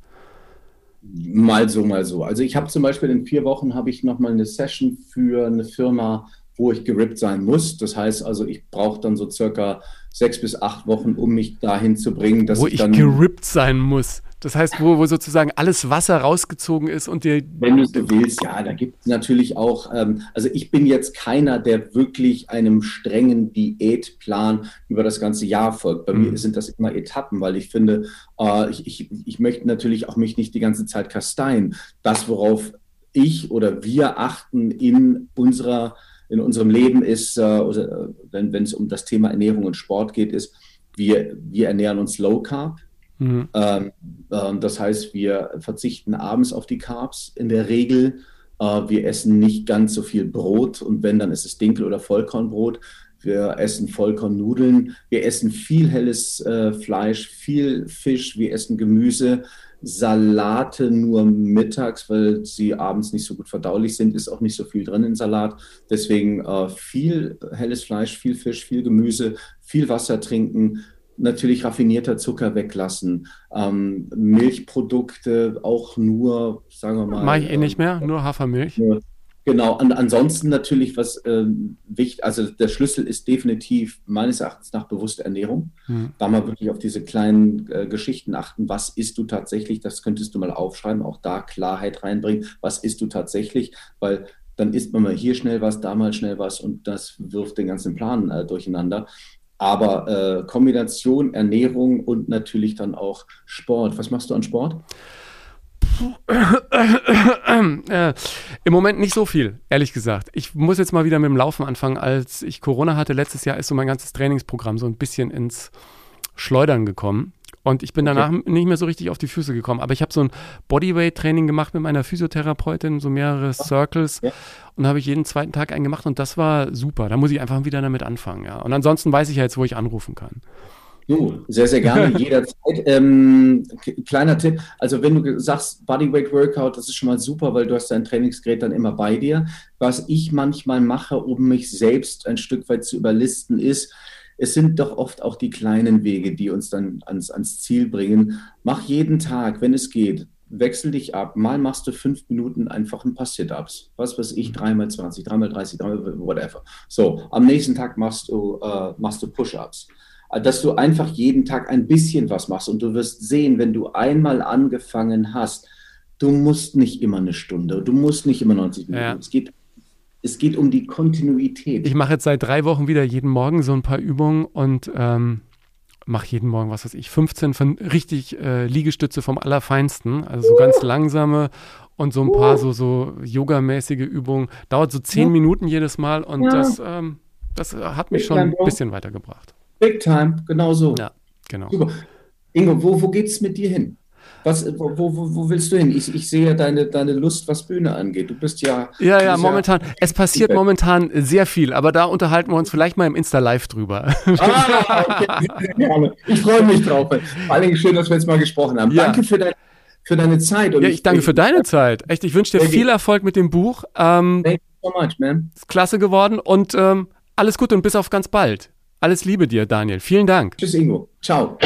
Mal so, mal so. Also ich habe zum Beispiel in vier Wochen habe ich nochmal eine Session für eine Firma, wo ich gerippt sein muss. Das heißt also, ich brauche dann so circa sechs bis acht Wochen, um mich dahin zu bringen, dass wo ich, ich dann gerippt sein muss. Das heißt, wo, wo sozusagen alles Wasser rausgezogen ist und dir. Wenn du so willst, ja, da gibt es natürlich auch, ähm, also ich bin jetzt keiner, der wirklich einem strengen Diätplan über das ganze Jahr folgt. Bei mhm. mir sind das immer Etappen, weil ich finde, äh, ich, ich, ich möchte natürlich auch mich nicht die ganze Zeit kasteien. Das, worauf ich oder wir achten in unserer in unserem Leben ist, äh, oder wenn es um das Thema Ernährung und Sport geht, ist, wir, wir ernähren uns Low Carb. Mhm. Ähm, äh, das heißt, wir verzichten abends auf die Carbs in der Regel. Äh, wir essen nicht ganz so viel Brot und wenn, dann ist es Dinkel- oder Vollkornbrot. Wir essen Vollkornnudeln. Wir essen viel helles äh, Fleisch, viel Fisch. Wir essen Gemüse. Salate nur mittags, weil sie abends nicht so gut verdaulich sind, ist auch nicht so viel drin in Salat. Deswegen äh, viel helles Fleisch, viel Fisch, viel Gemüse, viel Wasser trinken, natürlich raffinierter Zucker weglassen, ähm, Milchprodukte auch nur, sagen wir mal. Mache ich eh nicht mehr, nur Hafermilch. Nur, genau, und ansonsten natürlich, was ähm, wichtig, also der Schlüssel ist definitiv meines Erachtens nach bewusste Ernährung. Hm. Da mal wirklich auf diese kleinen äh, Geschichten achten. Was isst du tatsächlich? Das könntest du mal aufschreiben, auch da Klarheit reinbringen. Was isst du tatsächlich? Weil dann isst man mal hier schnell was, da mal schnell was und das wirft den ganzen Plan äh, durcheinander. Aber äh, Kombination Ernährung und natürlich dann auch Sport. Was machst du an Sport? Äh, Im Moment nicht so viel, ehrlich gesagt. Ich muss jetzt mal wieder mit dem Laufen anfangen. Als ich Corona hatte letztes Jahr, ist so mein ganzes Trainingsprogramm so ein bisschen ins Schleudern gekommen. Und ich bin danach okay. nicht mehr so richtig auf die Füße gekommen. Aber ich habe so ein Bodyweight-Training gemacht mit meiner Physiotherapeutin, so mehrere Circles. Ja. Und habe ich jeden zweiten Tag einen gemacht und das war super. Da muss ich einfach wieder damit anfangen. Ja. Und ansonsten weiß ich ja jetzt, wo ich anrufen kann. Du, sehr, sehr gerne, jederzeit. Ähm, kleiner Tipp, also wenn du sagst Bodyweight Workout, das ist schon mal super, weil du hast dein Trainingsgerät dann immer bei dir. Was ich manchmal mache, um mich selbst ein Stück weit zu überlisten, ist, es sind doch oft auch die kleinen Wege, die uns dann ans, ans Ziel bringen. Mach jeden Tag, wenn es geht, wechsel dich ab. Mal machst du fünf Minuten einfach ein paar Sit-Ups. Was weiß ich, dreimal 20, dreimal 30, dreimal whatever. So, am nächsten Tag machst du, äh, machst du Push-Ups. Dass du einfach jeden Tag ein bisschen was machst und du wirst sehen, wenn du einmal angefangen hast, du musst nicht immer eine Stunde, du musst nicht immer 90 Minuten. Ja. Es geht es geht um die Kontinuität. Ich mache jetzt seit drei Wochen wieder jeden Morgen so ein paar Übungen und ähm, mache jeden Morgen, was weiß ich, 15 von richtig äh, Liegestütze vom Allerfeinsten, also so ganz langsame und so ein paar so, so Yoga-mäßige Übungen. Dauert so zehn ja. Minuten jedes Mal und ja. das, ähm, das hat mich schon ein bisschen weitergebracht. Big time, genau so. Ja, genau. Super. Ingo, wo, wo geht es mit dir hin? Was, wo, wo, wo, willst du hin? Ich, ich sehe deine, deine Lust, was Bühne angeht. Du bist ja. Ja, ja, momentan. Es passiert momentan sehr viel, aber da unterhalten wir uns vielleicht mal im Insta-Live drüber. Ah, okay. Ich freue mich drauf. Vor allem schön, dass wir jetzt mal gesprochen haben. Ja. Danke für, dein, für deine Zeit. Und ja, ich danke für deine Zeit. Echt, ich wünsche dir viel Erfolg mit dem Buch. Ähm, Thank you so much, man. Ist klasse geworden und ähm, alles Gute und bis auf ganz bald. Alles Liebe dir, Daniel. Vielen Dank. Tschüss, Ingo. Ciao.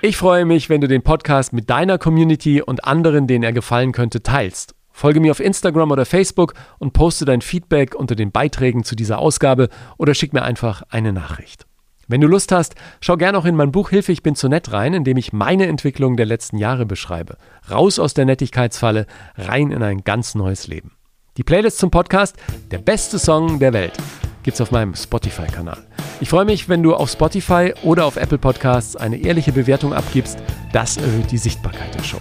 Ich freue mich, wenn du den Podcast mit deiner Community und anderen, denen er gefallen könnte, teilst. Folge mir auf Instagram oder Facebook und poste dein Feedback unter den Beiträgen zu dieser Ausgabe oder schick mir einfach eine Nachricht. Wenn du Lust hast, schau gerne auch in mein Buch Hilfe, ich bin zu nett rein, in dem ich meine Entwicklung der letzten Jahre beschreibe. Raus aus der Nettigkeitsfalle, rein in ein ganz neues Leben. Die Playlist zum Podcast, der beste Song der Welt gibt's auf meinem Spotify-Kanal. Ich freue mich, wenn du auf Spotify oder auf Apple Podcasts eine ehrliche Bewertung abgibst. Das erhöht die Sichtbarkeit der Show.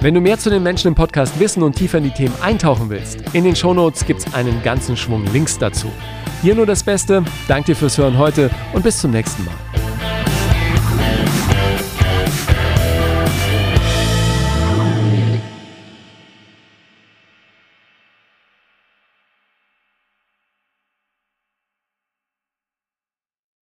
Wenn du mehr zu den Menschen im Podcast wissen und tiefer in die Themen eintauchen willst, in den Shownotes gibt es einen ganzen Schwung Links dazu. Hier nur das Beste, danke dir fürs Hören heute und bis zum nächsten Mal.